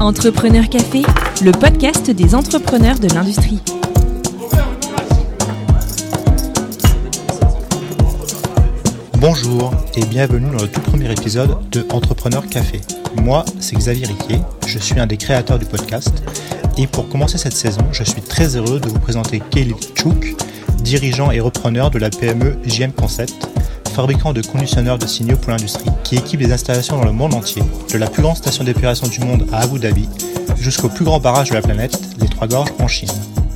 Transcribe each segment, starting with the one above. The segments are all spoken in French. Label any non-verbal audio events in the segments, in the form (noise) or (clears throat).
Entrepreneur Café, le podcast des entrepreneurs de l'industrie. Bonjour et bienvenue dans le tout premier épisode de Entrepreneur Café. Moi, c'est Xavier Riquet, je suis un des créateurs du podcast et pour commencer cette saison, je suis très heureux de vous présenter Kelly Chouk, dirigeant et repreneur de la PME JM Concept, fabricant de conditionneurs de signaux pour l'industrie, qui équipe des installations dans le monde entier, de la plus grande station d'épuration du monde à Abu Dhabi, jusqu'au plus grand barrage de la planète, les Trois Gorges en Chine.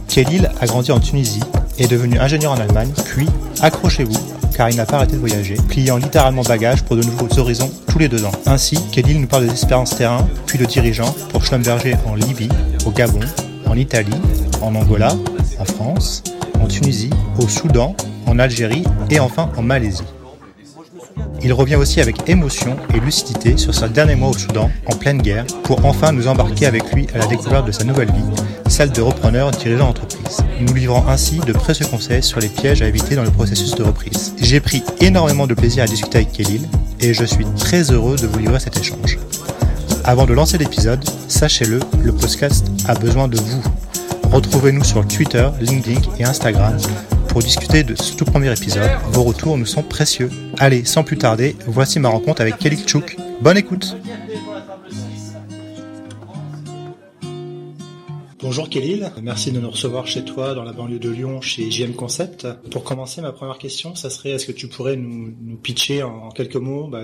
Kelly a grandi en Tunisie, est devenu ingénieur en Allemagne, puis, accrochez-vous, car il n'a pas arrêté de voyager, pliant littéralement bagage pour de nouveaux horizons tous les deux ans. Ainsi, Kelly nous parle des expériences terrain, puis de dirigeant pour Schlumberger en Libye, au Gabon, en Italie, en Angola, en France, en Tunisie, au Soudan, en Algérie et enfin en Malaisie. Il revient aussi avec émotion et lucidité sur sa dernier mois au Soudan, en pleine guerre, pour enfin nous embarquer avec lui à la découverte de sa nouvelle vie, celle de repreneur dirigeant d'entreprise, nous livrant ainsi de précieux conseils sur les pièges à éviter dans le processus de reprise. J'ai pris énormément de plaisir à discuter avec Kélil et je suis très heureux de vous livrer cet échange. Avant de lancer l'épisode, sachez-le, le podcast a besoin de vous. Retrouvez-nous sur Twitter, LinkedIn et Instagram pour discuter de ce tout premier épisode. Vos retours nous sont précieux. Allez, sans plus tarder, voici ma rencontre avec Kelly Chouk. Bonne écoute Bonjour Kélil, merci de nous recevoir chez toi dans la banlieue de Lyon chez JM Concept. Pour commencer, ma première question, ça serait est-ce que tu pourrais nous, nous pitcher en, quelques mots bah,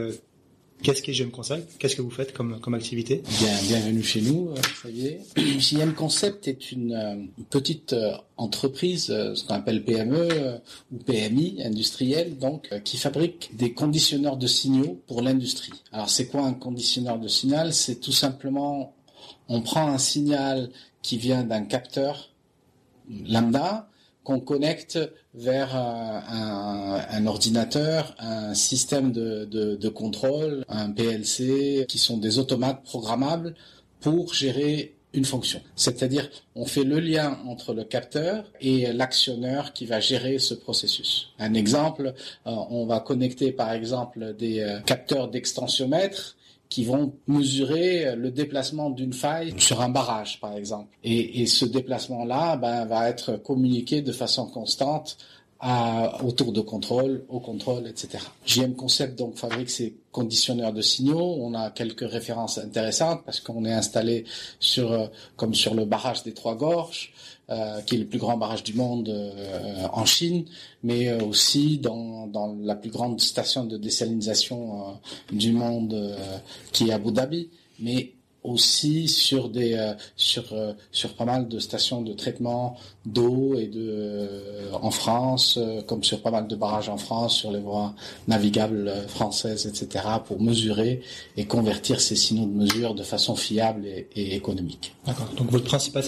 Qu'est-ce qu'est JM Concept Qu'est-ce que vous faites comme, comme activité? Bien, Bienvenue chez nous, Xavier. (clears throat) JM Concept est une, euh, petite euh, entreprise, euh, ce qu'on appelle PME ou PMI industrielle, donc qui fabrique des conditionneurs de signaux pour l'industrie. Alors c'est quoi un conditionneur de signal? C'est tout simplement, on prend un signal qui vient d'un capteur lambda, qu'on connecte vers un, ordinateur, un système de, de, de, contrôle, un PLC, qui sont des automates programmables pour gérer une fonction. C'est-à-dire, on fait le lien entre le capteur et l'actionneur qui va gérer ce processus. Un exemple, euh, on va connecter par exemple des euh, capteurs d'extensiomètre qui vont mesurer le déplacement d'une faille sur un barrage, par exemple. Et, et ce déplacement-là ben, va être communiqué de façon constante à, au de contrôle, au contrôle, etc. JM Concept donc fabrique ces conditionneurs de signaux. On a quelques références intéressantes parce qu'on est installé sur, euh, comme sur le barrage des Trois Gorges, euh, qui est le plus grand barrage du monde euh, en Chine, mais euh, aussi dans, la plus grande station de désalinisation du monde, qui est Abu Dhabi. Mais aussi sur des euh, sur euh, sur pas mal de stations de traitement d'eau et de euh, en France comme sur pas mal de barrages en France sur les voies navigables françaises etc pour mesurer et convertir ces signaux de mesure de façon fiable et, et économique. D'accord. Donc votre principale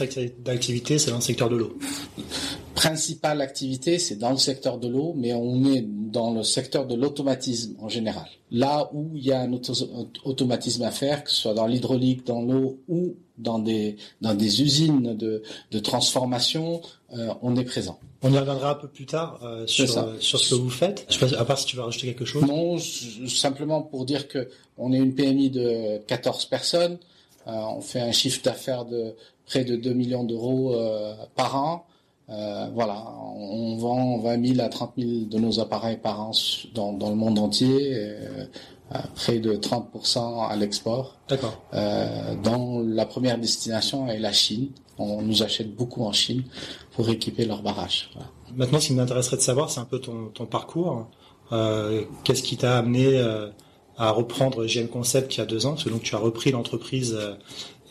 activité c'est dans le secteur de l'eau principale activité, c'est dans le secteur de l'eau, mais on est dans le secteur de l'automatisme en général. Là où il y a un automatisme à faire, que ce soit dans l'hydraulique, dans l'eau ou dans des dans des usines de, de transformation, euh, on est présent. On y reviendra un peu plus tard euh, sur, sur ce que vous faites. Je sais pas, à part si tu veux rajouter quelque chose. Non, simplement pour dire que on est une PMI de 14 personnes. Euh, on fait un chiffre d'affaires de près de 2 millions d'euros euh, par an. Euh, voilà, on vend 20 000 à 30 000 de nos appareils par an dans, dans le monde entier, euh, près de 30% à l'export. D'accord. Euh, dans la première destination est la Chine. On nous achète beaucoup en Chine pour équiper leurs barrages. Voilà. Maintenant, ce qui m'intéresserait de savoir, c'est un peu ton, ton parcours. Euh, Qu'est-ce qui t'a amené euh, à reprendre GM Concept il y a deux ans Parce que donc tu as repris l'entreprise euh,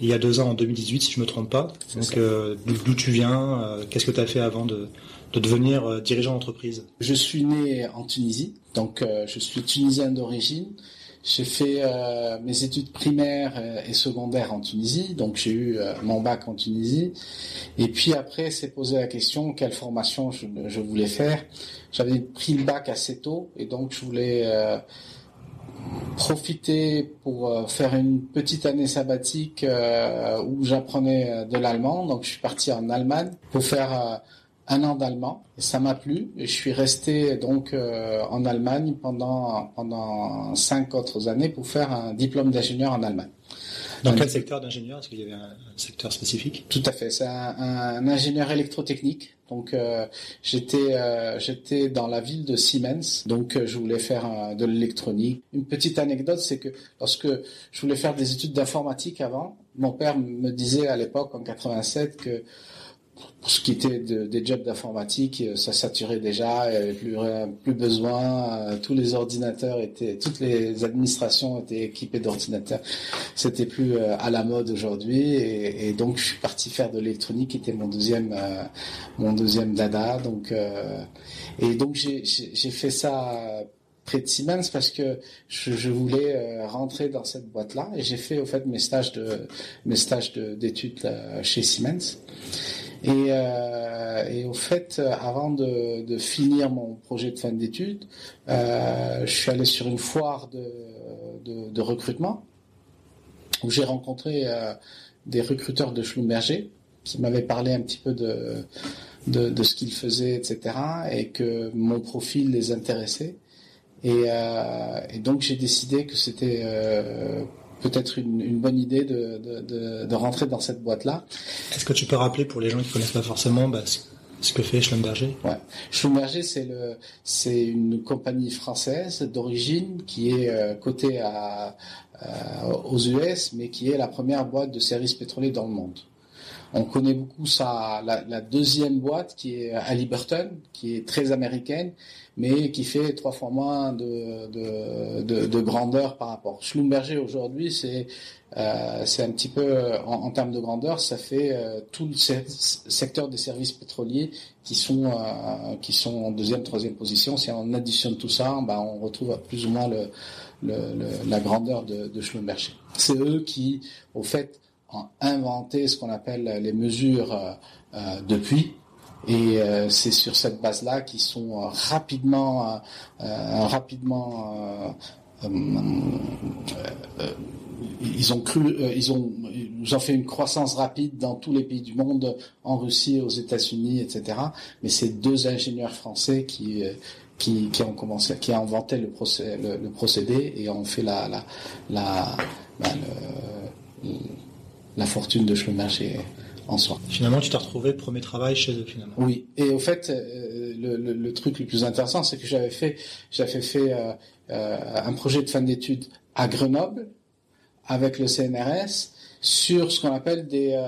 il y a deux ans, en 2018, si je me trompe pas. Donc, euh, d'où tu viens euh, Qu'est-ce que tu as fait avant de, de devenir euh, dirigeant d'entreprise? Je suis né en Tunisie, donc je suis tunisien d'origine. J'ai fait mes études primaires et secondaires en Tunisie, donc j'ai eu mon bac en Tunisie. Et puis après, c'est posé la question quelle formation je, je voulais faire? J'avais pris le bac assez tôt, et donc je voulais profiter pour euh, faire une petite année sabbatique euh, où j'apprenais euh, de l'allemand. Donc je suis parti en Allemagne pour faire un an d'allemand ça m'a plu et je suis resté donc en Allemagne pendant pendant cinq autres années pour faire un diplôme d'ingénieur en Allemagne. Dans quel secteur d'ingénieur Est-ce qu'il y avait un, secteur spécifique Tout à fait. C'est un, un, ingénieur électrotechnique. Donc euh, j'étais euh, j'étais dans la ville de Siemens. Donc euh, je voulais faire de l'électronique. Une petite anecdote, c'est que lorsque je voulais faire des études d'informatique avant, mon père me disait à l'époque en 87 que ce qui était des jobs d'informatique, euh, ça saturait déjà, n'y avait plus, plus besoin, euh, tous les ordinateurs étaient, toutes les administrations étaient équipées d'ordinateurs. C'était plus euh, à la mode aujourd'hui, et, donc je suis parti faire de l'électronique, qui était mon deuxième, mon deuxième dada. Donc, et donc j'ai fait ça près de Siemens parce que je, voulais rentrer dans cette boîte-là, et j'ai fait au fait mes stages de mes stages d'études chez Siemens. Et, euh, et au fait, avant de, finir mon projet de fin d'études, euh, je suis allé sur une foire de, recrutement où j'ai rencontré euh, des recruteurs de Schlumberger qui m'avaient parlé un petit peu de, ce qu'ils faisaient, etc. et que mon profil les intéressait. Et, euh, et donc j'ai décidé que c'était euh, peut-être une, bonne idée de, rentrer dans cette boîte-là. Est-ce que tu peux rappeler pour les gens qui connaissent pas forcément bah, ce que fait Schlumberger? Ouais. Schlumberger, c'est le, c'est une compagnie française d'origine qui est euh, cotée à, euh, aux US, mais qui est la première boîte de services pétroliers dans le monde. On connaît beaucoup ça, la, la, deuxième boîte qui est Halliburton, qui est très américaine, mais qui fait trois fois moins de, de, de, de grandeur par rapport. Schlumberger aujourd'hui, c'est euh, un petit peu en, termes de grandeur, ça fait euh, tout le secteur des services pétroliers qui sont euh, qui sont en deuxième, troisième position. Si on additionne tout ça, ben, on retrouve plus ou moins le, le, la grandeur de, de Schlumberger. C'est eux qui, au fait, ont inventé ce qu'on appelle les mesures de puits et euh, c'est sur cette base-là qu'ils sont euh, rapidement, euh, rapidement, ils ont cru, ils ont, ils ont fait une croissance rapide dans tous les pays du monde, en Russie, aux États-Unis, etc. Mais c'est deux ingénieurs français qui qui, qui, ont commencé, qui ont inventé le, procédé, le, procédé et ont fait la, la, la, la, la fortune de Schlumberger en soi. Finalement, tu t'es retrouvé premier travail chez eux finalement. Oui, et au fait, euh, le, le, le truc le plus intéressant, c'est que j'avais fait, j'avais fait euh, euh, un projet de fin d'études à Grenoble avec le CNRS sur ce qu'on appelle des,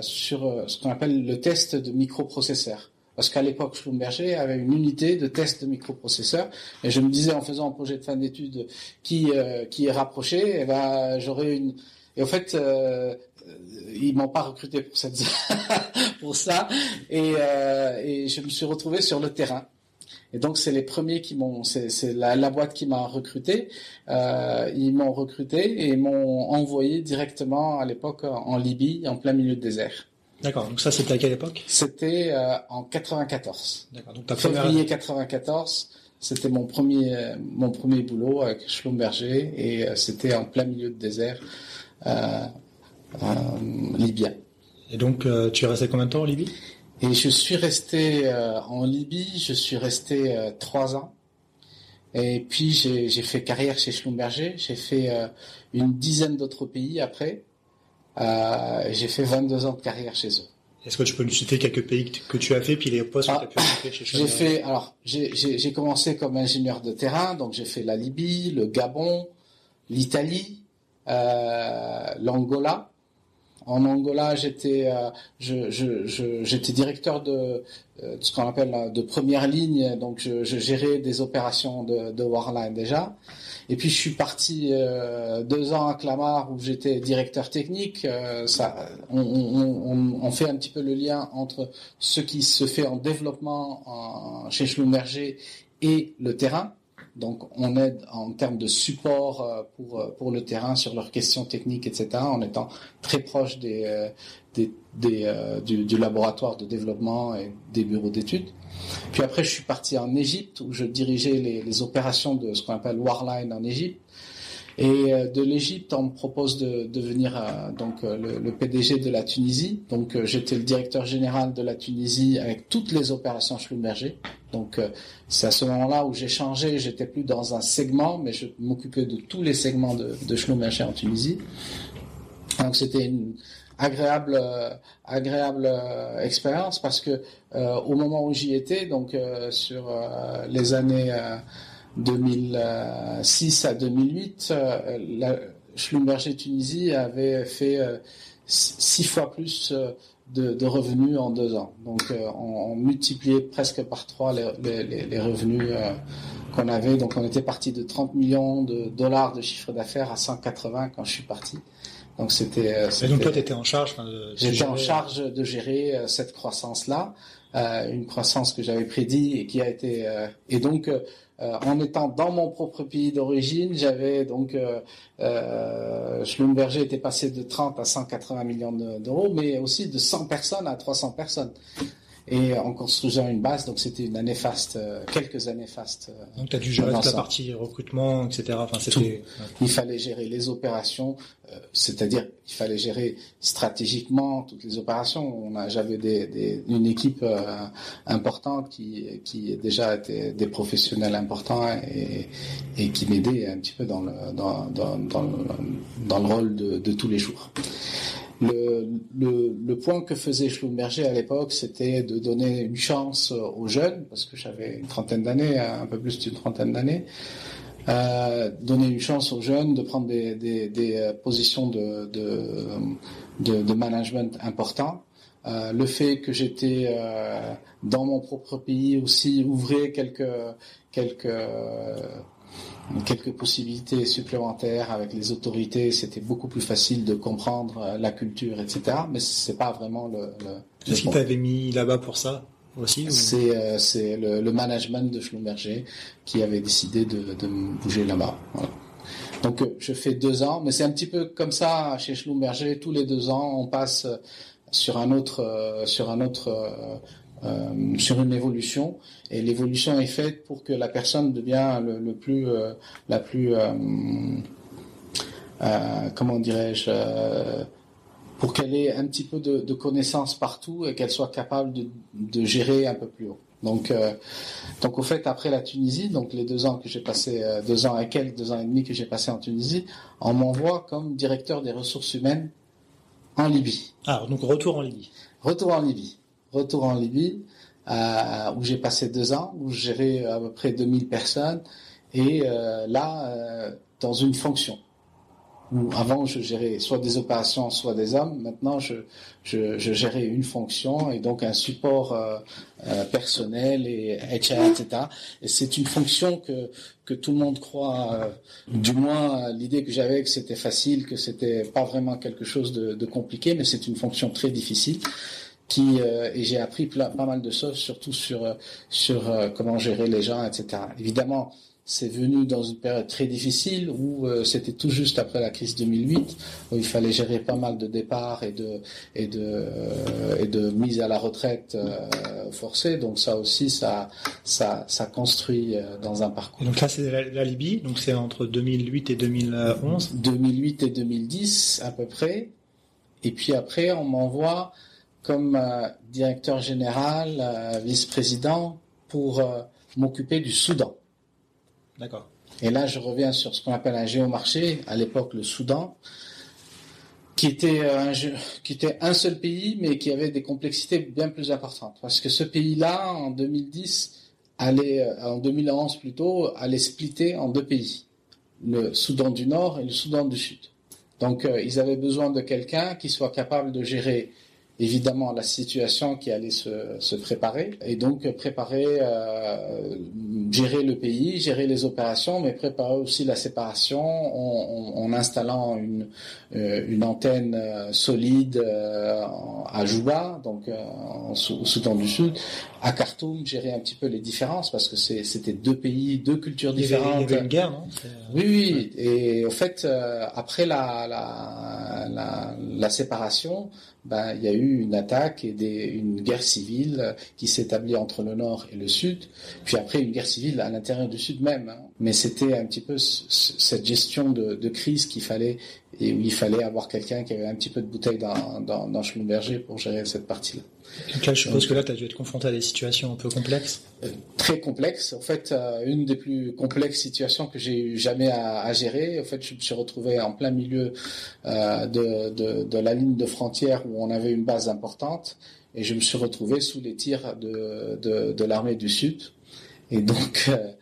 sur ce qu'on appelle le test de microprocesseurs. Parce qu'à l'époque, Schlumberger avait une unité de test de microprocesseurs, et je me disais en faisant un projet de fin d'études qui qui est rapproché, et eh ben j'aurais une et au fait, euh, ils m'ont pas recruté pour cette (laughs) pour ça, et, euh, et je me suis retrouvé sur le terrain. Et donc c'est les premiers qui m'ont, c'est la, la, boîte qui m'a recruté. Euh, ils m'ont recruté et m'ont envoyé directement à l'époque en Libye, en plein milieu de désert. D'accord. Donc ça c'était à quelle époque? C'était euh, en 94. D'accord. Donc ta février 94. C'était mon premier mon premier boulot avec Schlumberger et euh, c'était en plein milieu de désert. Euh, euh, libyen. Et donc, euh, tu es resté combien de temps en Libye? Et je suis resté en Libye, je suis resté trois ans. Et puis j'ai fait carrière chez Schlumberger, j'ai fait une dizaine d'autres pays après. j'ai fait 22 ans de carrière chez eux. Est-ce que tu peux nous citer quelques pays que tu as fait, puis les postes que tu as pu occuper chez J'ai fait, alors, j'ai commencé comme ingénieur de terrain, donc j'ai fait la Libye, le Gabon, l'Italie, euh, l'Angola. En Angola, j'étais euh, directeur de, euh, de ce qu'on appelle de première ligne, donc je, gérais des opérations de, Warline déjà. Et puis je suis parti euh, deux ans à Clamart où j'étais directeur technique. Euh, on, fait un petit peu le lien entre ce qui se fait en développement en, chez Schlumberger et le terrain. Donc, on aide en termes de support euh, pour euh, pour le terrain sur leurs questions techniques, etc. En étant très proche des, euh, des, du, laboratoire de développement et des bureaux d'études. Puis après, je suis parti en Égypte où je dirigeais les, les opérations de ce qu'on appelle Warline en Égypte. Et euh, de l'Égypte, on me propose de devenir euh, donc euh, le, le, PDG de la Tunisie. Donc j'étais le directeur général de la Tunisie avec toutes les opérations Schlumberger. Donc c'est à ce moment-là où j'ai changé. J'étais plus dans un segment, mais je m'occupais de tous les segments de, de Schlumberger en Tunisie. Donc c'était une agréable agréable expérience parce que au moment où j'y étais, donc sur les années 2006 à 2008, la Schlumberger Tunisie avait fait six fois plus de, de, revenus en deux ans. Donc euh, on, on, multipliait presque par trois les, les, les revenus euh, qu'on avait. Donc on était parti de 30 millions de dollars de chiffre d'affaires à 180 quand je suis parti. Donc c'était. Euh, Et donc toi, tu étais en charge. J'étais en charge de gérer cette croissance-là, une croissance que j'avais prédit et qui a été. et donc euh, en étant dans mon propre pays d'origine, j'avais donc euh, euh, Schlumberger était passé de 30 à 180 millions d'euros, mais aussi de 100 personnes à 300 personnes et en construisant une base. Donc c'était une année faste, euh, quelques années fastes. Euh, donc tu as dû gérer toute la partie recrutement, etc. Enfin, c'était. Il fallait gérer les opérations, euh, c'est-à-dire il fallait gérer stratégiquement toutes les opérations. On a, j'avais des, des, une équipe importante qui, qui déjà était des professionnels importants et, et qui m'aidait un petit peu dans le, dans, dans, dans, le, dans le rôle de, de tous les jours. Le, point que faisait Schlumberger à l'époque, c'était de donner une chance aux jeunes, parce que j'avais une trentaine d'années, un peu plus d'une trentaine d'années, euh, donner une chance aux jeunes de prendre des, euh, positions de, management important. Euh, le fait que j'étais euh, dans mon propre pays aussi ouvrait quelques quelques quelques possibilités supplémentaires avec les autorités. C'était beaucoup plus facile de comprendre euh, la culture, etc. Mais c'est pas vraiment le. le Est-ce qu'il t'avait mis là-bas pour ça aussi C'est euh, le, le, management de Schlumberger qui avait décidé de, de bouger là-bas. Voilà. Donc euh, je fais deux ans, mais c'est un petit peu comme ça chez Schlumberger. Tous les deux ans, on passe sur un autre sur un autre euh, sur une évolution et l'évolution est faite pour que la personne devienne le, le plus euh, la plus euh, comment dirais-je pour qu'elle ait un petit peu de, de connaissances partout et qu'elle soit capable de, de, gérer un peu plus haut. Donc, donc au fait, après la Tunisie, donc les deux ans que j'ai passé, deux ans et quelques, deux ans et demi que j'ai passé en Tunisie, on m'envoie comme directeur des ressources humaines en Libye. Ah, donc retour en Libye. Retour en Libye retour en Libye, euh, où j'ai passé deux ans, où je gérais à peu près 2000 personnes, et euh, là, euh, dans une fonction. Où avant, je gérais soit des opérations, soit des hommes. Maintenant, je, gérais une fonction et donc un support euh, euh, personnel et HR, etc. Et c'est une fonction que, que tout le monde croit, euh, du moins l'idée que j'avais que c'était facile, que c'était pas vraiment quelque chose de compliqué, mais c'est une fonction très difficile qui euh, et j'ai appris pas mal de choses, surtout sur euh, sur euh, comment gérer les gens, etc. Évidemment, c'est venu dans une période très difficile où c'était tout juste après la crise 2008 où il fallait gérer pas mal de départs et de et de et de mise à la retraite forcée. Donc ça aussi, ça ça ça construit dans un parcours. donc là, c'est la, la, Libye. Donc c'est entre 2008 et 2011. 2008 et 2010 à peu près. Et puis après, on m'envoie comme euh, directeur général, euh, vice-président, pour euh, m'occuper du Soudan. D'accord. Et là, je reviens sur ce qu'on appelle un géomarché, à l'époque le Soudan, qui était, un, qui était un seul pays, mais qui avait des complexités bien plus importantes. Parce que ce pays-là, en 2010, allait, en 2011 plutôt, allait splitter en deux pays. Le Soudan du Nord et le Soudan du Sud. Donc, ils avaient besoin de quelqu'un qui soit capable de gérer évidemment la situation qui allait se, se préparer et donc préparer, euh, gérer le pays, gérer les opérations, mais préparer aussi la séparation en, en, en installant une, euh, une antenne euh, solide euh, à Juba, donc euh, au Soudan du Sud, à Khartoum, gérer un petit peu les différences parce que c'était deux pays, deux cultures différentes. Il y avait, une guerre, non? Oui, oui. Et au fait, après la, la, la, la séparation, ben, il y a eu une attaque et des, une guerre civile qui s'établit entre le nord et le sud, puis après une guerre civile à l'intérieur du sud même. Hein. Mais c'était un petit peu cette gestion de, de crise qu'il fallait et où il fallait avoir quelqu'un qui avait un petit peu de bouteille dans, dans, dans Schlumberger pour gérer cette partie-là. Donc là, je suppose que là, tu as dû être confronté à des situations un peu complexes euh, Très complexes. En fait, euh, une des plus complexes situations que j'ai eu jamais à, à, gérer. En fait, je me suis retrouvé en plein milieu euh, de, de, de, la ligne de frontière où on avait une base importante et je me suis retrouvé sous les tirs de, de, de l'armée du Sud. Et donc, euh,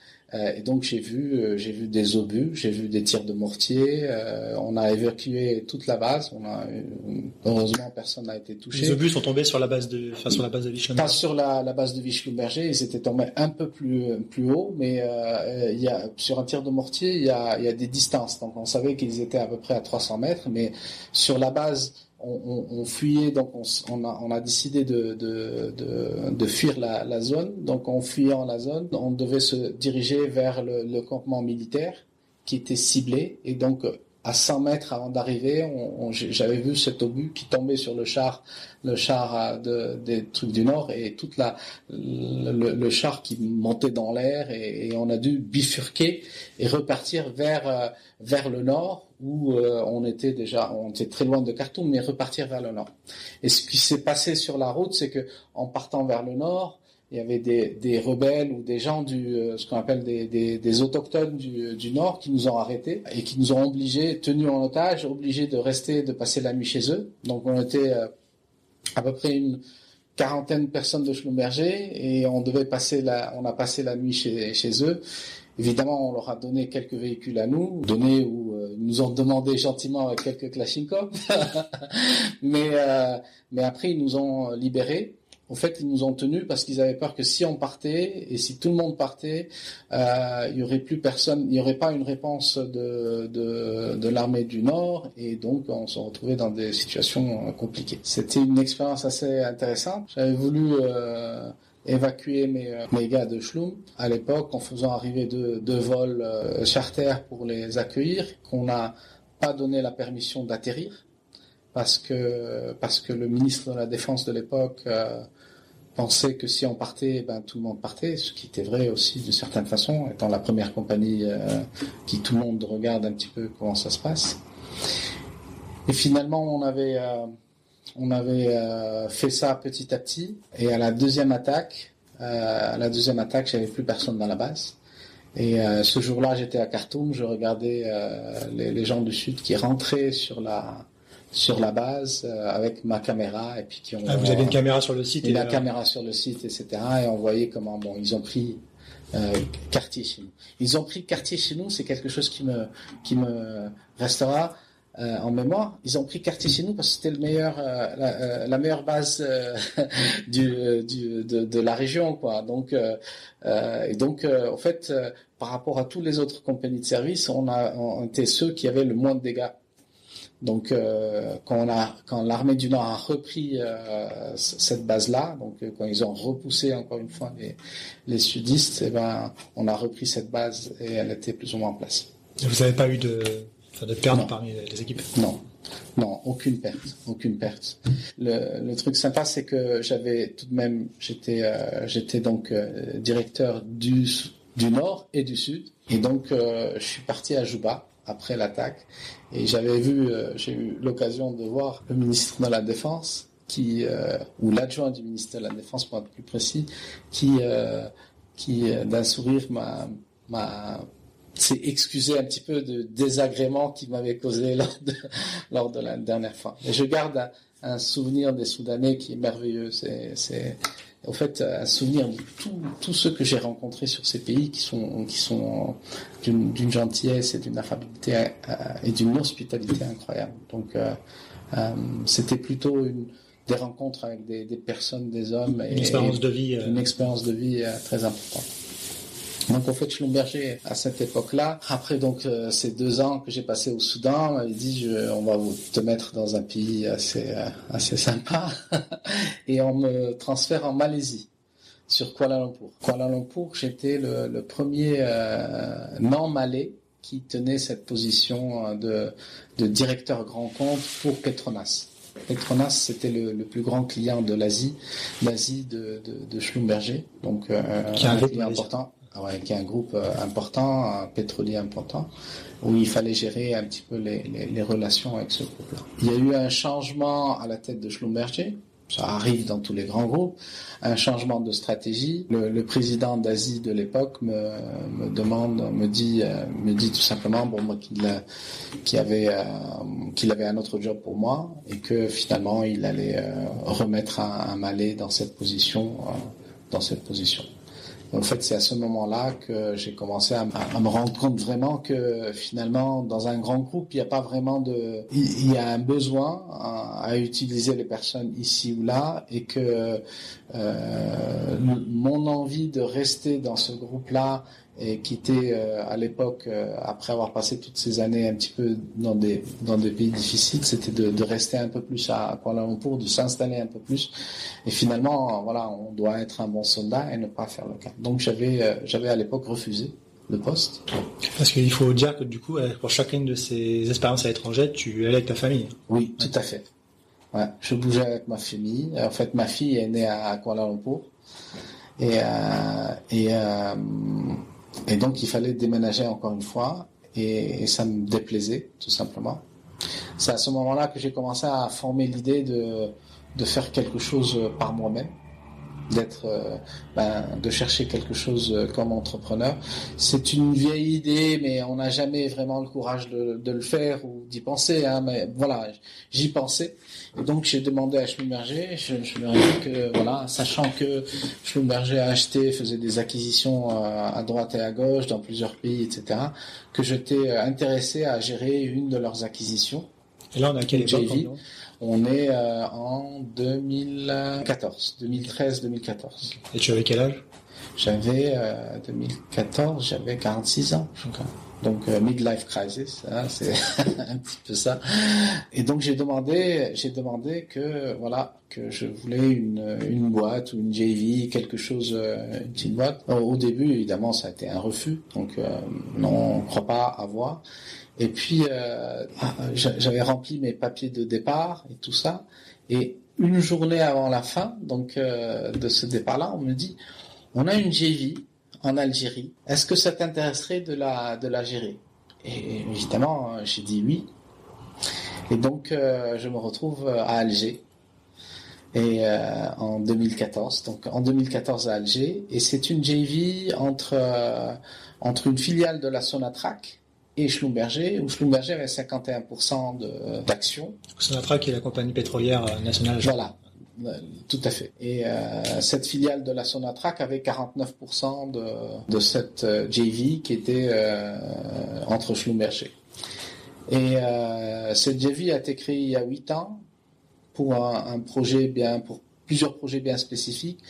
et donc j'ai vu, euh, j'ai vu des obus, j'ai vu des tirs de mortier. Euh, on a évacué toute la base. On a heureusement personne n'a été touché. Les obus sont tombés sur la base de, enfin, sur la base de. Pas sur la, la base de Vichlumberger, ils étaient tombés un peu plus plus haut, mais euh, il y a sur un tir de mortier, il y a, il y a des distances. Donc on savait qu'ils étaient à peu près à 300 mètres, mais sur la base on, fuyait, donc on, a, décidé de, fuir la, zone. Donc en fuyant la zone, on devait se diriger vers le, campement militaire qui était ciblé. Et donc à 100 mètres avant d'arriver, j'avais vu cet obus qui tombait sur le char, le char de, des trucs du Nord et toute le, char qui montait dans l'air et, on a dû bifurquer et repartir vers euh, vers le nord où euh, on était déjà on était très loin de Khartoum mais repartir vers le nord. Et ce qui s'est passé sur la route, c'est que en partant vers le nord, il y avait des, rebelles ou des gens du euh, ce qu'on appelle des, autochtones du, du, nord qui nous ont arrêtés et qui nous ont obligés, tenus en otage, obligés de rester, de passer la nuit chez eux. Donc on était euh, à peu près une quarantaine de personnes de Schlumberger et on devait passer la, on a passé la nuit chez, chez eux. Évidemment, on leur a donné quelques véhicules à nous, donné ou euh, nous ont demandé gentiment quelques Klashnikov, (laughs) mais euh, mais après ils nous ont libérés au fait, ils nous ont tenus parce qu'ils avaient peur que si on partait et si tout le monde partait, euh, il y aurait plus personne, il n'y aurait pas une réponse de, de, l'armée du Nord et donc on se retrouvait dans des situations compliquées. C'était une expérience assez intéressante. J'avais voulu euh, évacuer mes, euh, mes gars de Schlum à l'époque en faisant arriver deux, deux vols euh, charter pour les accueillir, qu'on n'a pas donné la permission d'atterrir parce que parce que le ministre de la Défense de l'époque euh, pensait que si on partait, ben tout le monde partait, ce qui était vrai aussi d'une certaine façon, étant la première compagnie euh, qui tout le monde regarde un petit peu comment ça se passe. Et finalement, on avait on avait euh, fait ça petit à petit, et à la deuxième attaque, à la deuxième attaque, j'avais plus personne dans la base. Et ce jour-là, j'étais à Khartoum, je regardais les, les gens du sud qui rentraient sur la sur la base euh, avec ma caméra et puis qui ont. Ah, vous avez une caméra sur le site et, la caméra sur le site, etc. Et on voyait comment bon ils ont pris euh, quartier chez nous. Ils ont pris quartier chez nous, c'est quelque chose qui me qui me restera euh, en mémoire. Ils ont pris quartier chez nous parce que c'était le meilleur, euh, la, euh, la, meilleure base (laughs) de, la région, quoi. Donc et donc en fait par rapport à tous les autres compagnies de services, on était ceux qui avaient le moins de dégâts donc, quand, l'armée du Nord a repris cette base-là, donc quand ils ont repoussé encore une fois les, les sudistes, eh ben, on a repris cette base et elle était plus ou moins en place. Vous n'avez pas eu de, enfin, de perte parmi les équipes. Non, non, aucune perte, aucune perte. Le, le truc sympa, c'est que j'avais tout de même, j'étais, euh, j'étais donc euh, directeur du du Nord et du Sud, et donc je suis parti à Juba après l'attaque. Et j'avais vu, euh, j'ai eu l'occasion de voir le ministre de la Défense, qui euh, ou l'adjoint du ministère de la Défense pour être plus précis, qui euh, qui d'un sourire m'a m'a s'est excusé un petit peu de désagrément qu'il m'avait causé (laughs) lors de, lors de la dernière fois. Et je garde un, un souvenir des Soudanais qui est merveilleux. C'est c'est en fait un souvenir de tous ceux que j'ai rencontrés sur ces pays qui sont qui sont d'une gentillesse et d'une affabilité euh, et d'une hospitalité incroyable. Donc euh, euh, c'était plutôt une des rencontres avec des, des personnes, des hommes et une expérience de vie, une expérience de vie très importante. Donc en fait Schlumberger à cette époque-là, après donc euh, ces deux ans que j'ai passé au Soudan, on m'avait dit je, on va vous te mettre dans un pays assez euh, assez sympa. (laughs) Et on me transfère en Malaisie sur Kuala Lumpur. Kuala Lumpur, j'étais le, le, premier euh, non malais qui tenait cette position de, de directeur grand compte pour Petronas. Petronas, c'était le, le, plus grand client de l'Asie, l'Asie de, de, de Schlumberger, donc euh, qui un important qui est un groupe important, un pétrolier important, où il fallait gérer un petit peu les, relations avec ce groupe-là. Il y a eu un changement à la tête de Schlumberger, ça arrive dans tous les grands groupes, un changement de stratégie. Le, président d'Asie de l'époque me, demande, me dit, euh, me dit tout simplement, bon, qu'il qu avait, euh, qu'il un autre job pour moi et que finalement il allait euh, remettre un, un, Malais dans cette position, dans cette position. En fait, c'est à ce moment-là que j'ai commencé à, me rendre compte vraiment que finalement, dans un grand groupe, il n'y a pas vraiment de, il y a un besoin à, à utiliser les personnes ici ou là, et que euh, mon envie de rester dans ce groupe-là et quitter euh, à l'époque, euh, après avoir passé toutes ces années un petit peu dans des dans des pays difficiles, c'était de, de, rester un peu plus à Kuala Lumpur, de s'installer un peu plus. Et finalement, voilà, on doit être un bon soldat et ne pas faire le cas. Donc j'avais euh, j'avais à l'époque refusé le poste. Parce qu'il faut dire que du coup, pour chacune de ces expériences à l'étranger, tu allais avec ta famille. Oui, tout à fait. Ouais, je bougeais avec ma famille. En fait, ma fille est née à Kuala Lumpur. Et, euh, et, euh, et donc, il fallait déménager encore une fois. Et, ça me déplaisait, tout simplement. C'est à ce moment-là que j'ai commencé à former l'idée de faire quelque chose par moi-même d'être euh, ben, de chercher quelque chose comme entrepreneur. C'est une vieille idée mais on n'a jamais vraiment le courage de, de le faire ou d'y penser hein, mais voilà j'y pensais. Et donc j'ai demandé à Schlumberger dit que voilà sachant que Schlumberger a acheté faisait des acquisitions à droite et à gauche dans plusieurs pays etc que j'étais intéressé à gérer une de leurs acquisitions. Et là on a quelle époque on est euh, en 2014, 2013-2014. Et tu avais quel âge? J'avais euh, 2014, j'avais 46 ans. Donc euh, midlife crisis, hein, (laughs) c'est un petit peu ça. Et donc j'ai demandé, j'ai demandé que voilà que je voulais une, une boîte ou une JV, quelque chose, euh, une petite boîte. Au début, évidemment, ça a été un refus. Donc euh, non, on ne croit pas avoir. Et puis, euh, j'avais rempli mes papiers de départ et tout ça. Et une journée avant la fin, donc euh, de ce départ-là, on me dit, on a une JV en Algérie. Est-ce que ça t'intéresserait de la gérer? Et évidemment, j'ai dit oui. Et donc, euh, je me retrouve à Alger. Et euh, en 2014, donc en 2014 à Alger, et c'est une JV entre entre une filiale de la Sonatrach et Schlumberger, où Schlumberger avait 51% d'actions. Sonatrach qui est la compagnie pétrolière nationale. Voilà, tout à fait. Et euh, cette filiale de la Sonatrach avait 49% de, de cette euh, JV qui était euh, entre Schlumberger. Et euh, cette JV a été créée il y a 8 ans pour un, un, projet bien, pour plusieurs projets bien spécifiques.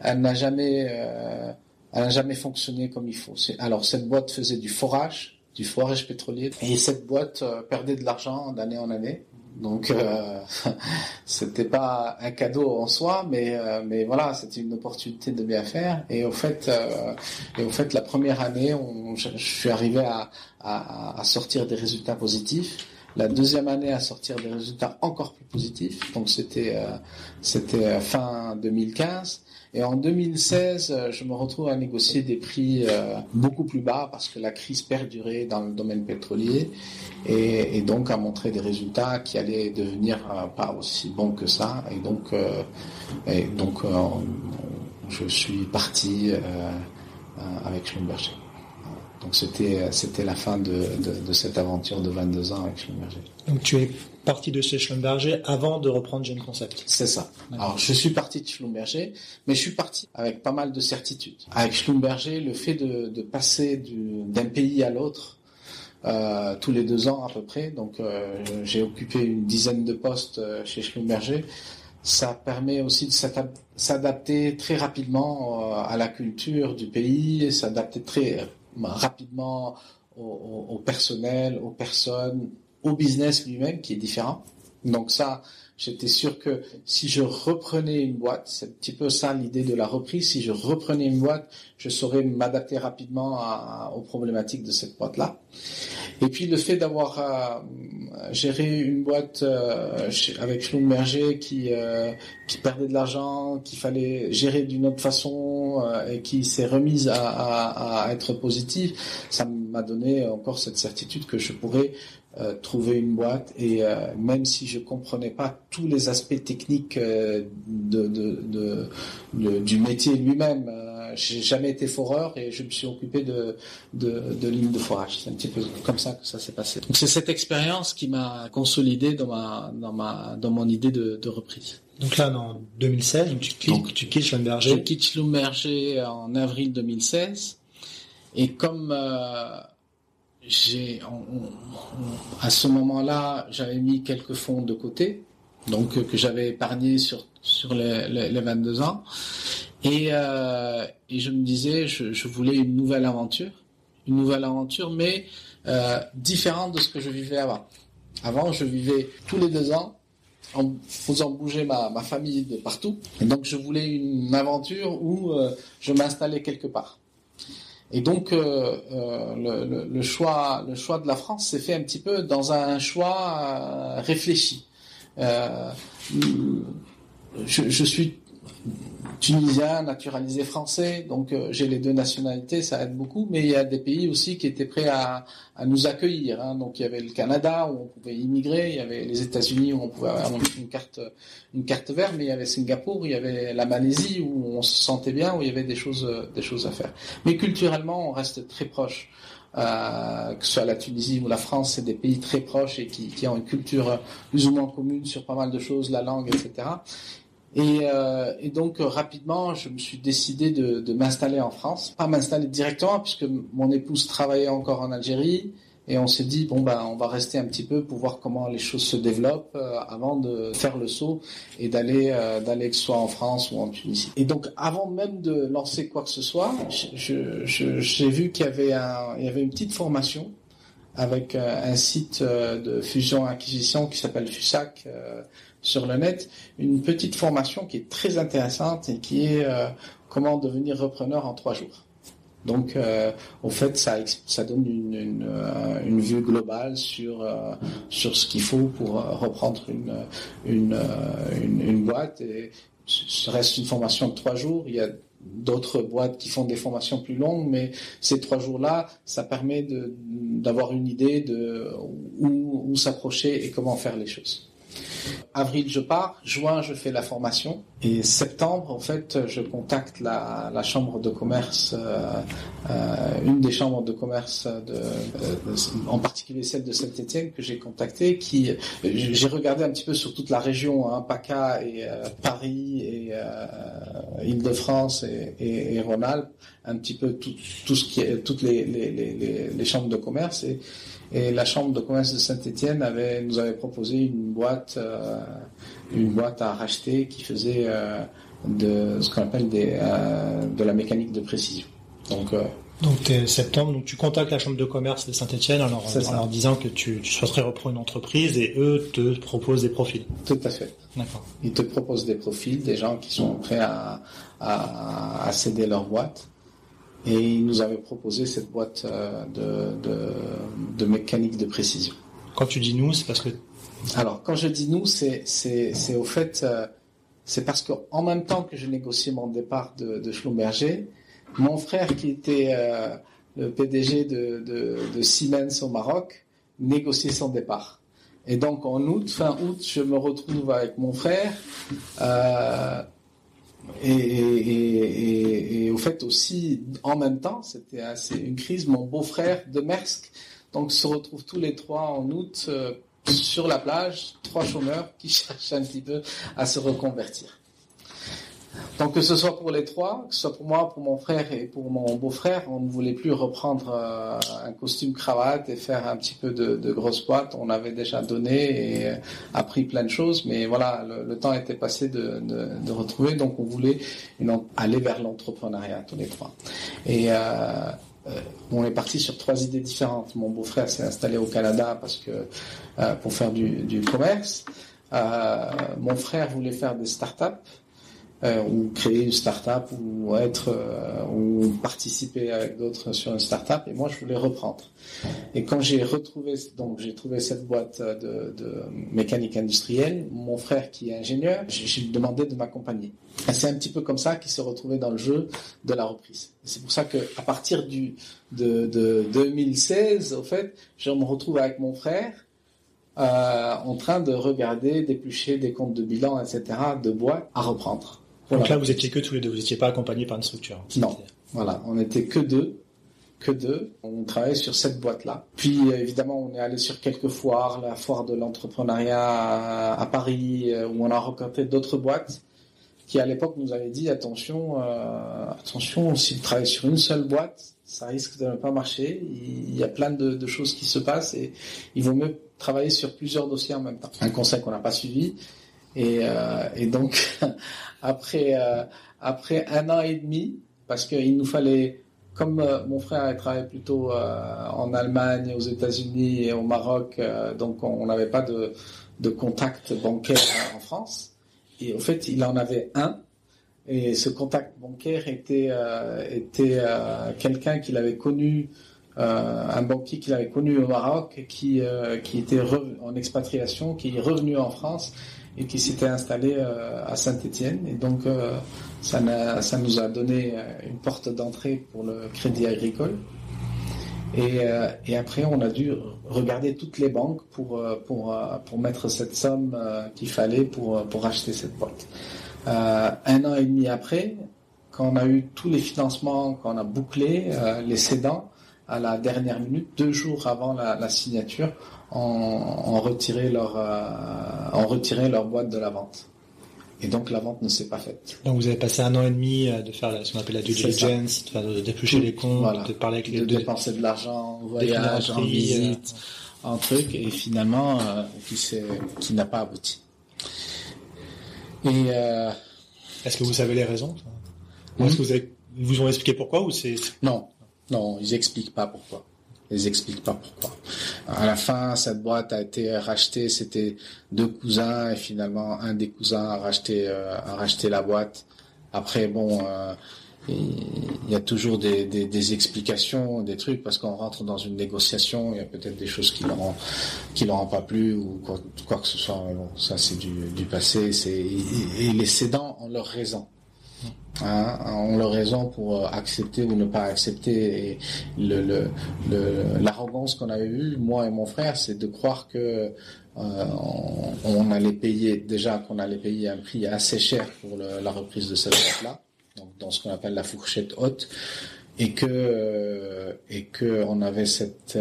Elle n'a jamais, euh, elle n'a jamais fonctionné comme il faut. Alors cette boîte faisait du forage du forage pétrolier. Et cette boîte euh, perdait de l'argent d'année en année. Donc euh, (laughs) c'était pas un cadeau en soi, mais euh, mais voilà, c'était une opportunité de bien faire. Et au fait, euh, et au fait, la première année, je, suis arrivé à, à, à, sortir des résultats positifs. La deuxième année à sortir des résultats encore plus positifs. Donc c'était c'était fin 2015. Et en 2016, je me retrouve à négocier des prix euh, beaucoup plus bas parce que la crise perdurait dans le domaine pétrolier et, donc à montrer des résultats qui allaient devenir euh, pas aussi bons que ça. Et donc, euh, donc je suis parti avec Schlumberger. Donc c'était la fin de, de, de, cette aventure de 22 ans avec Schlumberger. Donc tu es parti de chez Schlumberger avant de reprendre Gen Concept. C'est ça. Alors je suis parti de Schlumberger, mais je suis parti avec pas mal de certitudes. Avec Schlumberger, le fait de, de passer d'un pays à l'autre euh, tous les deux ans à peu près, donc euh, j'ai occupé une dizaine de postes euh, chez Schlumberger. Ça permet aussi de s'adapter très rapidement à la culture du pays, s'adapter très rapidement au, au, au personnel, aux personnes, au business lui-même qui est différent. Donc ça, J'étais sûr que si je reprenais une boîte, c'est un petit peu ça l'idée de la reprise, si je reprenais une boîte, je saurais m'adapter rapidement aux problématiques de cette boîte-là. Et puis le fait d'avoir euh, géré une boîte euh, avec Schlumberger qui, euh, qui perdait de l'argent, qu'il fallait gérer d'une autre façon et qui s'est remise à être positive, ça m'a donné encore cette certitude que je pourrais euh, trouver une boîte et euh, même si je comprenais pas tous les aspects techniques euh, de, de, de, de, du métier lui-même, j'ai jamais été foreur et je me suis occupé de, de, de lignes de forage. C'est un petit peu comme ça que ça s'est passé. Donc c'est cette expérience qui m'a consolidé dans ma dans ma dans mon idée de, de reprise. Donc là, en 2016, donc tu quittes, Donc, tu quittes Je Schlumberger. quitte Schlumberger en avril 2016 et comme euh, j'ai à ce moment-là j'avais mis quelques fonds de côté donc euh, que j'avais épargné sur sur les, les, les 22 ans et euh, et je me disais je, voulais une nouvelle aventure une nouvelle aventure mais euh, différente de ce que je vivais avant avant je vivais tous les deux ans en faisant bouger ma, ma famille de partout. Et donc je voulais une aventure où je m'installais quelque part. Et donc euh, euh, le, choix, le choix de la France s'est fait un petit peu dans un choix euh, réfléchi. Je suis tunisien, naturalisé français, donc euh, j'ai les deux nationalités, ça aide beaucoup. Mais il y a des pays aussi qui étaient prêts à, nous accueillir. hein. Donc il y avait le Canada où on pouvait immigrer, il y avait les États-Unis où on pouvait avoir une carte, une carte verte, mais il y avait Singapour, il y avait la Malaisie où on se sentait bien, où il y avait des choses, des choses à faire. Mais culturellement, on reste très proche. Euh, que ce soit la Tunisie ou la France, c'est des pays très proches et qui ont une culture plus ou moins commune sur pas mal de choses, la langue, etc. Et, euh, et donc euh, rapidement, je me suis décidé de, m'installer en France, pas m'installer directement puisque mon épouse travaillait encore en Algérie et on s'est dit bon ben on va rester un petit peu pour voir comment les choses se développent euh, avant de faire le saut et d'aller d'aller que ce soit en France ou en Tunisie. Et donc avant même de lancer quoi que ce soit, j'ai vu qu'il y avait un, il y avait une petite formation avec un site de fusion-acquisition qui s'appelle FUSAC sur le net, une petite formation qui est très intéressante et qui est euh, comment devenir repreneur en trois jours. Donc, euh, au fait, ça, donne euh, une vue globale sur ce qu'il faut pour reprendre une boîte. Et ce reste une formation de trois jours. Il y a d'autres boîtes qui font des formations plus longues, mais ces trois jours-là, ça permet d'avoir une idée de où s'approcher et comment faire les choses. Avril, je pars. Juin, je fais la formation. Et septembre, en fait, je contacte la, chambre de commerce, euh, euh, une des chambres de commerce, de- en particulier celle de Saint-Étienne que j'ai contactée, qui j'ai regardé un petit peu sur toute la région, hein, PACA et euh, Paris et euh, Île-de-France et, et, Rhône-Alpes, un petit peu tout, ce qui toutes les, chambres de commerce. Et et la chambre de commerce de Saint-Étienne avait, nous avait proposé une boîte, euh, une boîte à racheter qui faisait euh, de ce qu'on appelle des, euh, de la mécanique de précision. Donc, euh, Donc t'es septembre, donc tu contactes la chambre de commerce de Saint-Etienne en, leur- en disant que tu, tu souhaiterais reprendre une entreprise et eux te proposent des profils. tout à fait. D'accord. Ils te proposent des profils, des gens qui sont prêts à, à, à céder leur boîte. Et ils nous avaient proposé cette boîte euh, de, de, de mécanique de précision. Quand tu dis nous, c'est parce que Alors, quand je dis nous, c'est au fait, euh, c'est parce que en même temps que je négociais mon départ de, Schlumberger, mon frère qui était euh, le PDG de, Siemens au Maroc négociait son départ. Et donc en août, fin août, je me retrouve avec mon frère. Euh, et, au fait aussi, en même temps, c'était assez une crise, mon beau-frère de Maersk, donc se retrouvent tous les trois en août euh, sur la plage, trois chômeurs qui cherchent un petit peu à se reconvertir. Donc que ce soit pour les trois, que ce soit pour moi, pour mon frère et pour mon beau-frère, on ne voulait plus reprendre euh, un costume cravate et faire un petit peu de, grosse boîte. On avait déjà donné et euh, appris plein de choses, mais voilà, le, temps était passé de, retrouver, donc on voulait aller vers l'entrepreneuriat tous les trois. Et euh, on est parti sur trois idées différentes. Mon beau-frère s'est installé au Canada parce que euh, pour faire du, du commerce. mon frère voulait faire des startups euh, ou créer une start-up ou être euh, ou participer avec d'autres sur une start-up et moi je voulais reprendre. Et quand j'ai retrouvé donc j'ai trouvé cette boîte de, mécanique industrielle, mon frère qui est ingénieur, j'ai demandé de m'accompagner. C'est un petit peu comme ça qu'il se retrouvait dans le jeu de la reprise. C'est pour ça que à partir du de, de 2016 au fait, je me retrouve avec mon frère euh, en train de regarder, d'éplucher des comptes de bilan, etc., de boîtes à reprendre. Donc là, vous étiez que tous les deux, vous n'étiez pas accompagné par une structure. Non, voilà, on n'était que deux, que deux. On travaillait sur cette boîte-là. Puis évidemment, on est allé sur quelques foires, la foire de l'entrepreneuriat à, Paris, euh, où on a rencontré d'autres boîtes qui à l'époque nous avaient dit attention, euh, attention, si vous travaillez sur une seule boîte, ça risque de ne pas marcher. Il y a plein de, de choses qui se passent et il vaut mieux travailler sur plusieurs dossiers en même temps. Un conseil qu'on n'a pas suivi. Et, euh, et donc, (laughs) après, euh, après un an et demi, parce qu'il nous fallait, comme euh, mon frère travaillait plutôt euh, en Allemagne, aux États-Unis et au Maroc, donc on n'avait pas de, de contact bancaire en France. Et au fait, il en avait un. Et ce contact bancaire était, était quelqu'un qu'il avait connu euh, un banquier qu'il avait connu au Maroc, qui, euh, qui était en expatriation, qui est revenu en France et qui s'était installé euh, à Saint-Étienne. Et donc, ça, ça nous a donné une porte d'entrée pour le crédit agricole. Et, après, on a dû regarder toutes les banques pour, pour, pour mettre cette somme qu'il fallait pour, pour acheter cette boîte. un an et demi après, quand on a eu tous les financements, quand on a bouclé les cédants, à la dernière minute, deux jours avant la, signature, ont, retiré leur, euh, retiré leur boîte de la vente. Et donc la vente ne s'est pas faite. Donc vous avez passé un an et demi euh, de faire ce qu'on appelle la due diligence, de, déplucher les comptes, de parler avec les de dépenser de l'argent en voyage, en visite, euh... en truc, et finalement euh, qui, qui n'a pas abouti. Et est-ce que vous savez les raisons Est-ce que vous avez, vous ont expliqué pourquoi ou c'est Non, non, ils expliquent pas pourquoi. Ils expliquent pas pourquoi. À la fin, cette boîte a été rachetée. C'était deux cousins et finalement un des cousins a racheté euh, a racheté la boîte. Après, bon, euh, il y a toujours des, des, des, explications, des trucs parce qu'on rentre dans une négociation. Il y a peut-être des choses qui leur leur ont pas plu ou quoi, que ce soit. bon, ça c'est du, du passé. Et les cédants ont leur raison. Hein, ont leur raison pour euh, accepter ou ne pas accepter. L'arrogance qu'on avait eue, moi et mon frère, c'est de croire que euh, on, allait payer déjà qu'on allait payer un prix assez cher pour la reprise de cette boîte-là, dans ce qu'on appelle la fourchette haute, et que euh, et que on avait cette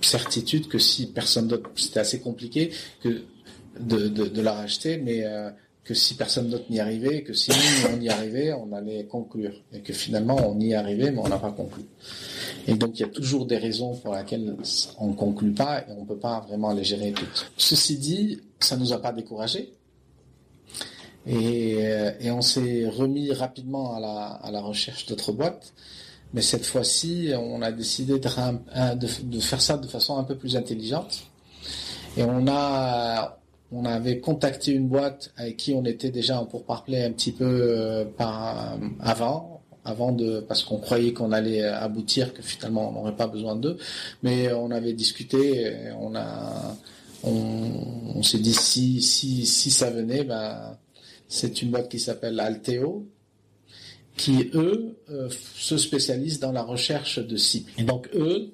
certitude que si personne d'autre, c'était assez compliqué de la racheter, mais que si personne d'autre n'y arrivait, que si nous on y arrivait, on allait conclure, et que finalement on y arrivait, mais on n'a pas conclu. Et donc il y a toujours des raisons pour lesquelles on ne conclut pas et on ne peut pas vraiment les gérer toutes. Ceci dit, ça nous a pas découragés. Et, euh, on s'est remis rapidement à la, recherche d'autres boîtes. Mais cette fois-ci, on a décidé de, de, de, faire ça de façon un peu plus intelligente. Et on a, on avait contacté une boîte avec qui on était déjà pour parler un petit peu euh, par avant, avant de parce qu'on croyait qu'on allait aboutir, que finalement on n'aurait pas besoin d'eux, mais on avait discuté, on a, on, s'est dit si si si ça venait, ben c'est une boîte qui s'appelle Alteo, qui eux euh, se spécialisent dans la recherche de cibles. Et donc eux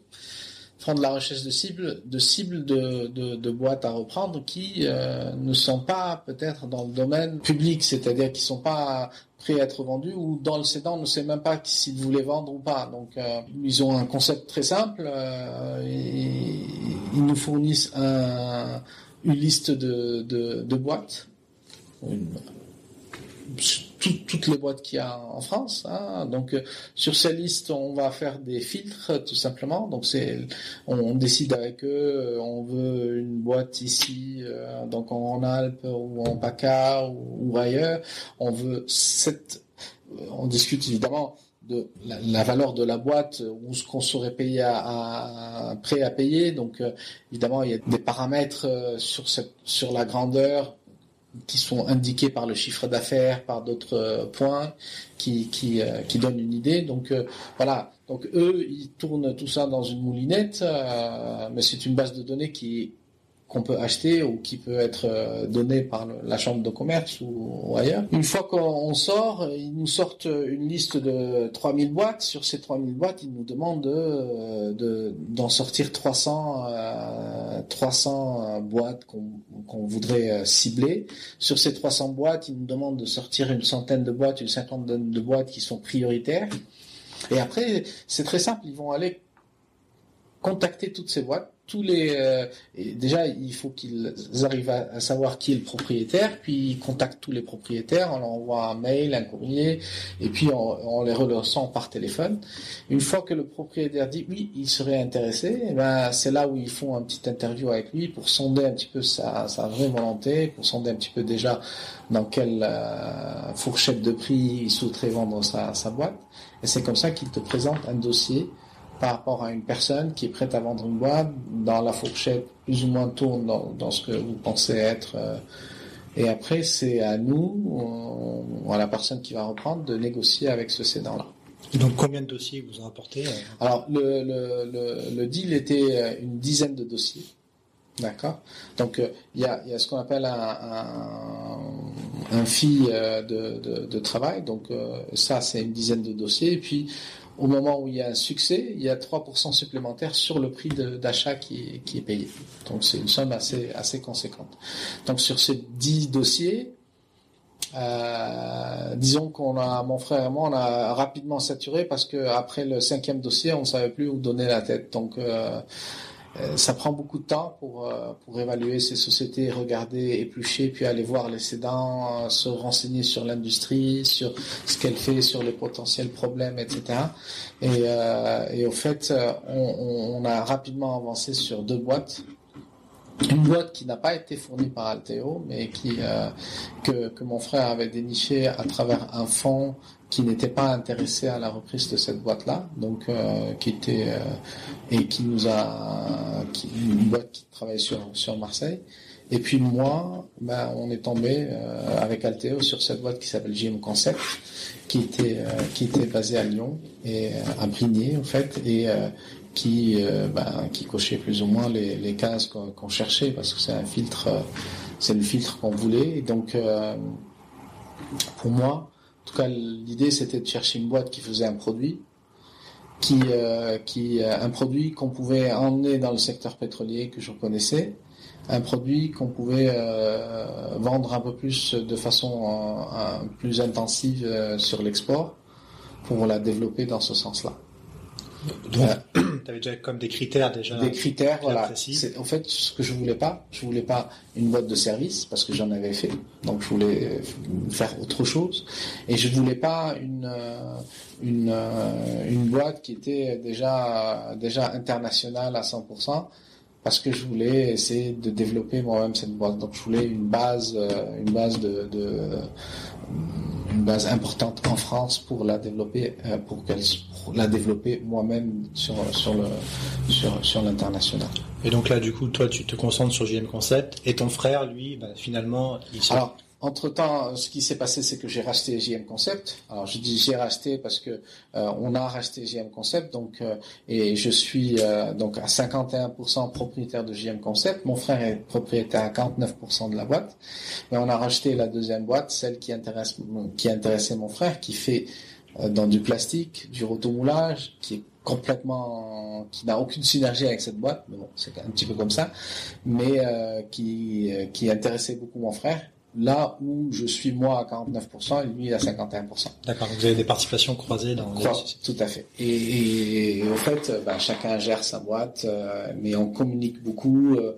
de la recherche de cibles, de cibles de, de, boîtes à reprendre qui euh, ne sont pas peut-être dans le domaine public, c'est-à-dire qui sont pas prêts à être vendus ou dans le cédant on ne sait même pas s'ils voulaient vendre ou pas. Donc euh, ils ont un concept très simple, euh, ils nous fournissent un, une liste de, de boîtes, toutes les boîtes qu'il y a en France. Hein. Donc euh, sur ces listes, on va faire des filtres tout simplement. Donc c'est, on, décide avec eux, euh, on veut une boîte ici, euh, donc en Alpes ou en PACA ou, ailleurs. On veut cette, on discute évidemment de la, valeur de la boîte ou ce qu'on serait payé prêt à payer. Donc évidemment, il y a des paramètres sur sur la grandeur qui sont indiqués par le chiffre d'affaires, par d'autres points qui qui, qui donnent une idée. Donc voilà. Donc eux, ils tournent tout ça dans une moulinette, mais c'est une base de données qui qu'on peut acheter ou qui peut être euh, donné par la chambre de commerce ou, ailleurs. Une fois qu'on sort, ils nous sortent une liste de 3000 boîtes. Sur ces 3000 boîtes, ils nous demandent de, d'en sortir 300, 300 euh, boîtes qu'on, voudrait euh, cibler. Sur ces 300 boîtes, ils nous demandent de sortir une centaine de boîtes, une cinquantaine de boîtes qui sont prioritaires. Et après, c'est très simple, ils vont aller contacter toutes ces boîtes tous les euh, déjà il faut qu'ils arrivent à, savoir qui est le propriétaire puis ils contactent tous les propriétaires on leur envoie un mail un courrier et puis on, les relançant par téléphone. Une fois que le propriétaire dit oui il serait intéressé et eh ben c'est là où ils font un petit interview avec lui pour sonder un petit peu sa, sa vraie volonté pour sonder un petit peu déjà dans quelle euh, fourchette de prix il souhaiterait vendre sa, sa boîte. Et c'est comme ça qu'il te présente un dossier par rapport à une personne qui est prête à vendre une boîte dans la fourchette plus ou moins tourne dans, ce que vous pensez être. Euh, et après, c'est à nous, à la personne qui va reprendre, de négocier avec ce cédant-là. Donc combien de dossiers vous ont apporté euh? Alors le, le, le, deal était euh, une dizaine de dossiers. D'accord? Donc il y, a, y, a, ce qu'on appelle un, un, un fee de, de, de, travail. Donc ça c'est une dizaine de dossiers. Et puis au moment où il y a un succès, il y a 3% supplémentaire sur le prix d'achat qui, est payé. Donc c'est une somme assez, conséquente. Donc sur ces 10 dossiers, euh, disons qu'on a, mon frère et moi, on a rapidement saturé parce que après le cinquième dossier, on ne savait plus où donner la tête. Donc euh, ça prend beaucoup de temps pour euh, pour évaluer ces sociétés, regarder, éplucher, puis aller voir les cédants, euh, se renseigner sur l'industrie, sur ce qu'elle fait, sur les potentiels problèmes, etc. Et, au fait, on, a rapidement avancé sur deux boîtes. Une boîte qui n'a pas été fournie par Alteo, mais qui que, que mon frère avait déniché à travers un fonds qui n'était pas intéressé à la reprise de cette boîte-là, donc euh, qui était euh, et qui nous a qui, une boîte qui travaille sur sur Marseille. Et puis moi, ben, on est tombé euh, avec Alteo sur cette boîte qui s'appelle JM Concept, qui était qui était basée à Lyon et à Brigné en fait et qui ben, qui cochait plus ou moins les, les cases qu'on cherchait parce que c'est un filtre c'est le filtre qu'on voulait et donc pour moi en tout cas, l'idée c'était de chercher une boîte qui faisait un produit, qui, euh, qui euh, un produit qu'on pouvait emmener dans le secteur pétrolier que je connaissais, un produit qu'on pouvait euh, vendre un peu plus de façon plus intensive sur l'export pour la développer dans ce sens-là. Donc, (clears throat) tu avais déjà comme des critères déjà. Des critères, voilà. En fait, ce que je voulais pas, je voulais pas une boîte de service parce que j'en avais fait. Donc, je voulais faire autre chose. Et je voulais pas une euh, une euh, une boîte qui était déjà déjà internationale à 100% parce que je voulais essayer de développer moi-même cette boîte. Donc, je voulais une base euh, une base de, de une base importante en France pour la développer, euh, pour qu'elle la développer moi-même sur sur le sur sur l'international. Et donc là, du coup, toi, tu te concentres sur JM Concept, et ton frère, lui, bah, finalement, il se... Alors, entre-temps, ce qui s'est passé, c'est que j'ai racheté JM Concept. Alors, je dis j'ai racheté parce que euh, on a racheté JM Concept, donc euh, et je suis euh, donc à 51% propriétaire de JM Concept. Mon frère est propriétaire à 49% de la boîte, mais on a racheté la deuxième boîte, celle qui intéressait mon frère, qui fait dans du plastique, du rotomoulage, qui est complètement qui n'a aucune synergie avec cette boîte mais bon c'est un petit peu comme ça mais qui intéressait beaucoup mon frère là où je suis moi à 49% et lui à 51%. D'accord, vous avez des participations croisées dans Tout à fait. Et, et, au fait, bah, chacun gère sa boîte, euh, mais on communique beaucoup euh,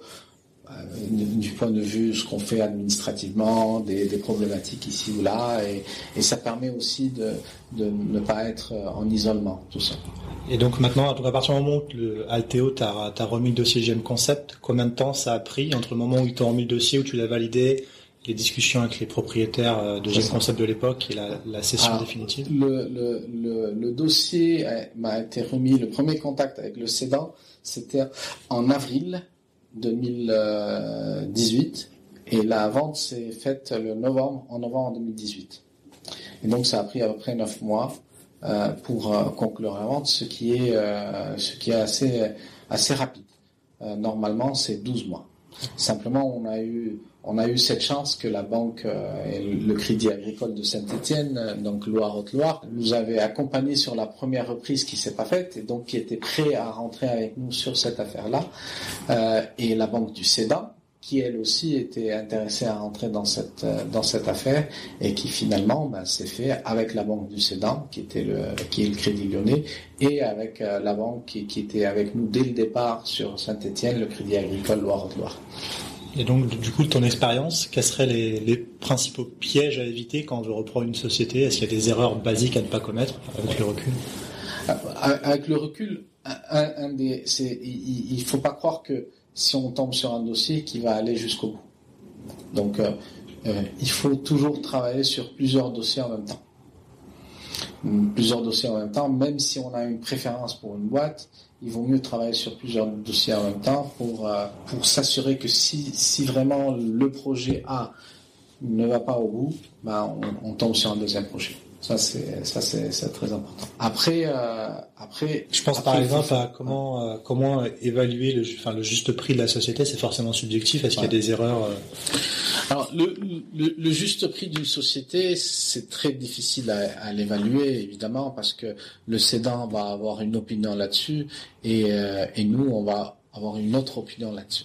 euh, du point de vue ce qu'on fait administrativement, des, des, problématiques ici ou là, et, et, ça permet aussi de, de ne pas être en isolement, tout ça. Et donc maintenant, à partir du moment où le Alteo t'a remis le dossier GM Concept, combien de temps ça a pris entre le moment où ils t'ont remis le dossier, où tu l'as validé, les discussions avec les propriétaires euh, de GM Concept de l'époque et la, la cession définitive le, le, le, le, dossier m'a été remis, le premier contact avec le cédant, c'était en avril 2018 et la vente s'est faite le novembre, en novembre 2018. Et donc ça a pris à peu près neuf mois euh, pour euh, conclure la vente, ce qui est, euh, ce qui est assez, assez rapide. Euh, normalement, c'est 12 mois. Simplement, on a eu on a eu cette chance que la banque et le Crédit Agricole de Saint-Étienne, donc Loire-Haute-Loire, nous avait accompagnés sur la première reprise qui s'est pas faite et donc qui était prêt à rentrer avec nous sur cette affaire-là. Euh, et la banque du Cédan, qui elle aussi était intéressée à rentrer dans cette euh, affaire et qui finalement ben, s'est fait avec la banque du Cédan qui était le est le Crédit Lyonnais et avec euh, la banque qui, était avec nous dès le départ sur Saint-Étienne le Crédit Agricole Loire-Loire. Et donc du coup de ton expérience, quels seraient les, principaux pièges à éviter quand je reprends une société? Est-ce qu'il y a des erreurs basiques à ne pas commettre avec le recul? Euh, Avec le recul, il, il faut pas croire que si on tombe sur un dossier qui va aller jusqu'au bout. Donc, euh, euh, il faut toujours travailler sur plusieurs dossiers en même temps. Plusieurs dossiers en même temps, même si on a une préférence pour une boîte, il vaut mieux travailler sur plusieurs dossiers en même temps pour, euh, pour s'assurer que si, si vraiment le projet A ne va pas au bout, ben on tombe sur un deuxième projet. Ça c'est ça c'est très important. Après euh, après je pense par exemple à comment euh, comment évaluer le enfin le juste prix de la société, c'est forcément subjectif, est-ce qu'il y a des erreurs euh? Alors le, le, le, juste prix d'une société, c'est très difficile à, à l'évaluer évidemment parce que le cédant va avoir une opinion là-dessus et euh, et nous on va avoir une autre opinion là-dessus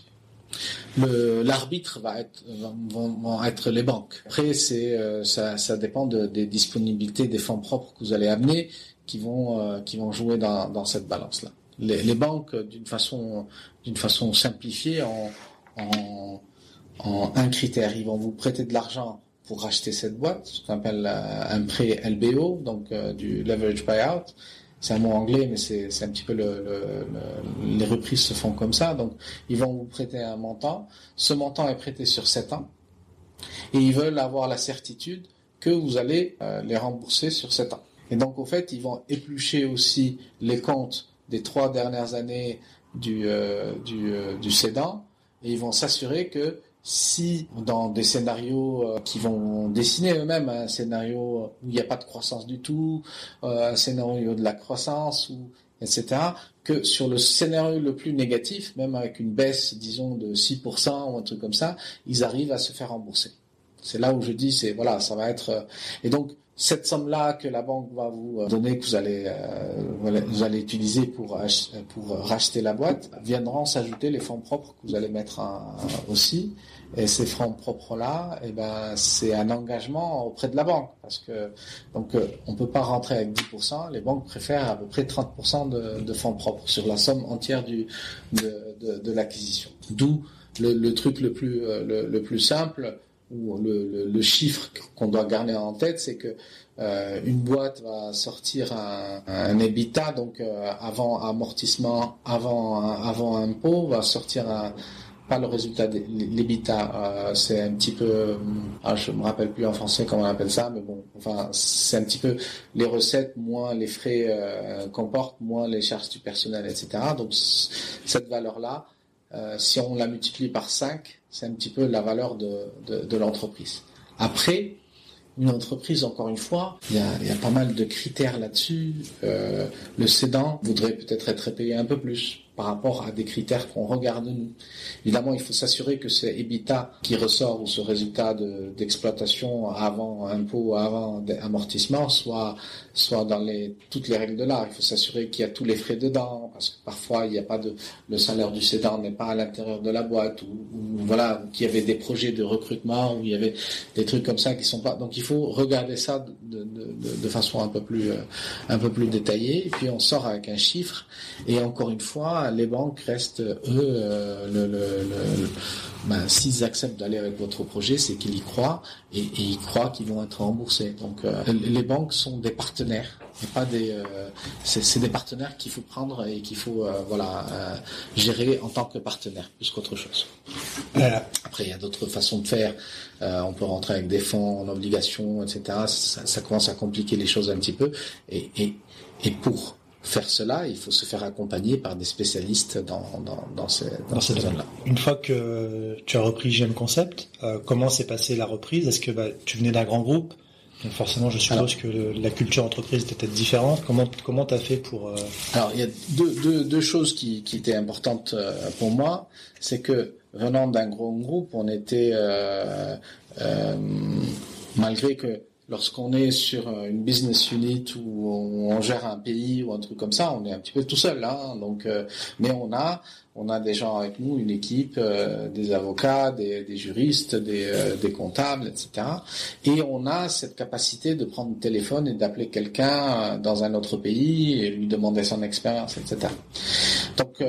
l'arbitre va être vont, être les banques. Après euh, ça, dépend de, des disponibilités des fonds propres que vous allez amener qui vont euh, jouer dans, cette balance là. Les, banques d'une façon d'une façon simplifiée en, en, en un critère ils vont vous prêter de l'argent pour racheter cette boîte, ce qu'on appelle euh, un prêt LBO, donc du leverage buyout c'est un mot anglais, mais c'est un petit peu le, le, le, les reprises se font comme ça. Donc, ils vont vous prêter un montant. Ce montant est prêté sur 7 ans. Et ils veulent avoir la certitude que vous allez euh, les rembourser sur 7 ans. Et donc, au fait, ils vont éplucher aussi les comptes des trois dernières années du, euh, du, euh, cédant et ils vont s'assurer que si dans des scénarios euh, qui vont dessiner eux-mêmes un scénario où il n'y a pas de croissance du tout, euh, un scénario de la croissance etc. que sur le scénario le plus négatif, même avec une baisse, disons, de 6% ou un truc comme ça, ils arrivent à se faire rembourser. C'est là où je dis, c'est voilà, ça va être. Euh, et donc cette somme-là que la banque va vous donner, que vous allez euh, vous allez utiliser pour pour racheter la boîte, viendront s'ajouter les fonds propres que vous allez mettre en, aussi. Et ces fonds propres-là, eh ben, c'est un engagement auprès de la banque. Parce que, donc, euh, on peut pas rentrer avec 10%. Les banques préfèrent à peu près 30% de, de, fonds propres sur la somme entière du, de, de, l'acquisition. D'où le, le, truc le plus, euh, le plus simple, ou le, chiffre qu'on doit garder en tête, c'est que euh, une boîte va sortir un, un donc euh, avant amortissement, avant avant impôt, va sortir un, pas le résultat de l'EBITA, euh, c'est un petit peu, ah, je me rappelle plus en français comment on appelle ça, mais bon, enfin, c'est un petit peu les recettes moins les frais euh, qu'on porte, moins les charges du personnel, etc. Donc cette valeur-là, si on la multiplie par 5, c'est un petit peu la valeur de, l'entreprise. Après, une entreprise, encore une fois, il y a, il y a pas mal de critères là-dessus. Euh, le cédant voudrait peut-être être payé un peu plus par rapport à des critères qu'on regarde nous. Évidemment, il faut s'assurer que ce EBITDA qui ressort ou ce résultat d'exploitation avant impôt, avant amortissement soit soit dans les toutes les règles de l'art. Il faut s'assurer qu'il y a tous les frais dedans parce que parfois il n'y a pas de le salaire du cédant n'est pas à l'intérieur de la boîte ou, voilà qu'il y avait des projets de recrutement ou il y avait des trucs comme ça qui sont pas. Donc il faut regarder ça de, de, façon un peu plus euh, un peu plus détaillée puis on sort avec un chiffre et encore une fois les banques restent, eux, euh, le, le, le, ben, s'ils acceptent d'aller avec votre projet, c'est qu'ils y croient et, et ils croient qu'ils vont être remboursés. Donc, euh, les banques sont des partenaires pas des, c'est des partenaires qu'il faut prendre et qu'il faut voilà gérer en tant que partenaire plus qu'autre chose. Après, il y a d'autres façons de faire. on peut rentrer avec des fonds en obligation, etc. Ça, ça, commence à compliquer les choses un petit peu. Et, et, et pour faire cela, il faut se faire accompagner par des spécialistes dans, dans, dans ces, dans, ces zones-là. Une fois que tu as repris GM Concept, euh, comment s'est passée la reprise? Est-ce que bah, tu venais d'un grand groupe? Donc forcément, je suppose que la culture entreprise était peut-être différente. Comment comment t'as fait pour euh... Alors il y a deux, deux, deux choses qui, qui étaient importantes euh, pour moi, c'est que venant d'un grand groupe, on était euh, euh malgré que lorsqu'on est sur euh, une business unit où on gère un pays ou un truc comme ça, on est un petit peu tout seul. Hein, donc, euh, mais on a, on a des gens avec nous, une équipe, euh, des avocats, des, des juristes, des, des, comptables, etc. Et on a cette capacité de prendre le téléphone et d'appeler quelqu'un dans un autre pays et lui demander son expérience, etc. Donc,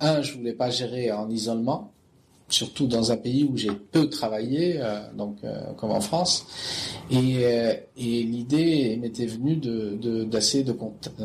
un, je voulais pas gérer en isolement surtout dans un pays où j'ai peu travaillé, euh, donc euh, comme en France. Et, euh, et l'idée m'était venue de d'essayer de,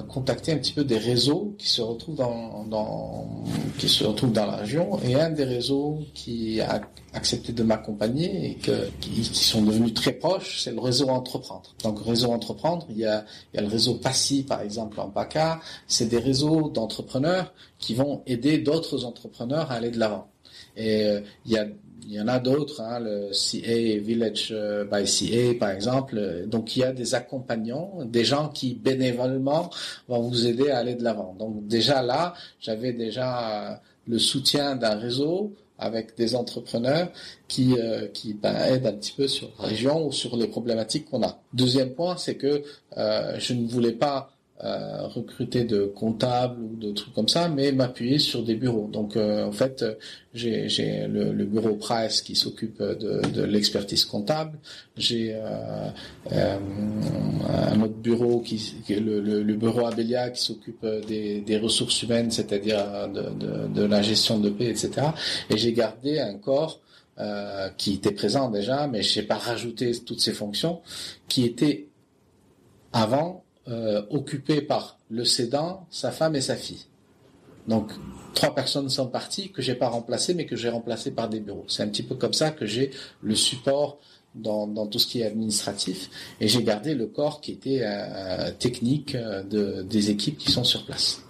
contacter un petit peu des réseaux qui se retrouvent dans, dans qui se retrouvent dans la région. Et un des réseaux qui a accepté de m'accompagner et que, qui, sont devenus très proches, c'est le réseau Entreprendre. Donc réseau Entreprendre, il y a, il y a le réseau PASSI par exemple en PACA. C'est des réseaux d'entrepreneurs qui vont aider d'autres entrepreneurs à aller de l'avant. Et euh, il y a il y en a d'autres, hein, le CA Village euh, by CA par exemple. Donc il y a des accompagnants, des gens qui bénévolement vont vous aider à aller de l'avant. Donc déjà là, j'avais déjà euh, le soutien d'un réseau avec des entrepreneurs qui qui ben, aident un petit peu sur la région ou sur les problématiques qu'on a. Deuxième point, c'est que je ne voulais pas euh, recruter de comptables ou de trucs comme ça, mais m'appuyer sur des bureaux. Donc euh, en fait, j'ai, j'ai le, le, bureau Price qui s'occupe de, de l'expertise comptable. J'ai euh, euh un autre bureau qui, le, le, le, bureau Abelia qui s'occupe des, des ressources humaines, c'est-à-dire de, de, de, la gestion de paix, etc. Et j'ai gardé un corps euh, qui était présent déjà, mais je n'ai pas rajouté toutes ces fonctions, qui étaient avant euh, occupé par le cédant, sa femme et sa fille. Donc trois personnes sont parties que j'ai pas remplacées, mais que j'ai remplacées par des bureaux. C'est un petit peu comme ça que j'ai le support dans, tout ce qui est administratif, et j'ai gardé le corps qui était euh, technique euh, de, des équipes qui sont sur place.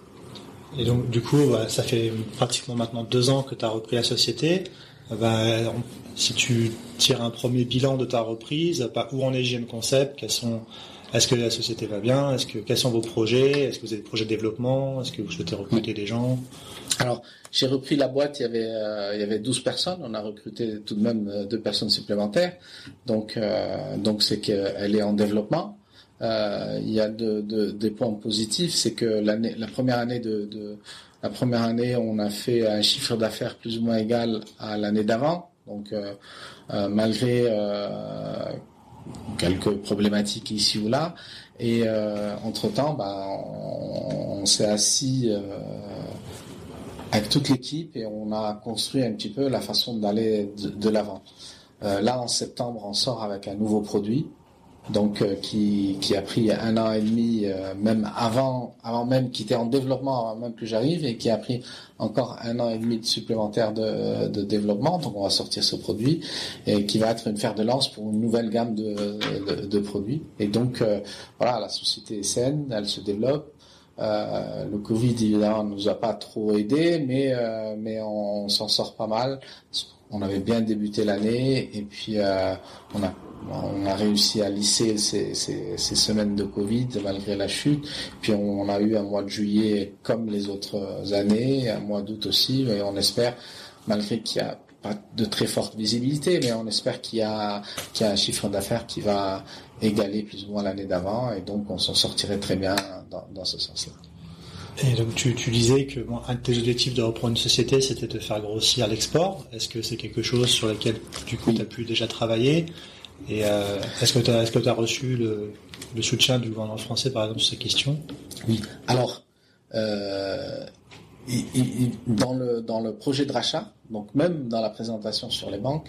Et donc du coup, ça fait pratiquement maintenant deux ans que tu as repris la société. Ben, si tu tires un premier bilan de ta reprise, où en est GM Concept, quels sont est-ce que la société va bien? Est-ce que quels sont vos projets? Est-ce que vous avez des projets de développement? Est-ce que vous souhaitez recruter des gens? Alors, j'ai repris la boîte, il y avait euh, il y avait 12 personnes, on a recruté tout de même euh, deux personnes supplémentaires. Donc euh, donc c'est qu'elle est en développement. il y a de, de, des points positifs, c'est que l'année la première année de, de la première année, on a fait un chiffre d'affaires plus ou moins égal à l'année d'avant. Donc malgré quelques problématiques ici ou là. Et euh, entre-temps, bah, on, s'est assis euh, avec toute l'équipe et on a construit un petit peu la façon d'aller de, l'avant. Euh, là, en septembre, on sort avec un nouveau produit donc euh, qui, qui a pris un an et demi, euh, même avant, avant même, qui était en développement avant même que j'arrive, et qui a pris encore un an et demi de supplémentaire de, de développement. Donc on va sortir ce produit et qui va être une fer de lance pour une nouvelle gamme de, de, produits. Et donc euh, voilà, la société est saine, elle se développe. le Covid évidemment nous a pas trop aidé, mais mais on, s'en sort pas mal. On avait bien débuté l'année et puis on a on a réussi à lisser ces, semaines de Covid malgré la chute. Puis on, a eu un mois de juillet comme les autres années, un mois d'août aussi, et on espère, malgré qu'il n'y a pas de très forte visibilité, mais on espère qu'il y a, qu'il y a un chiffre d'affaires qui va égaler plus ou moins l'année d'avant, et donc on s'en sortirait très bien dans, ce sens-là. Et donc tu, disais que un de tes objectifs de reprendre une société, c'était de faire grossir l'export. Est-ce que c'est quelque chose sur lequel du coup tu as pu déjà travailler? Et euh, est-ce que tu as, as reçu le, soutien du gouvernement français, par exemple, sur ces questions? Oui. Alors, euh, dans le projet de rachat, donc même dans la présentation sur les banques,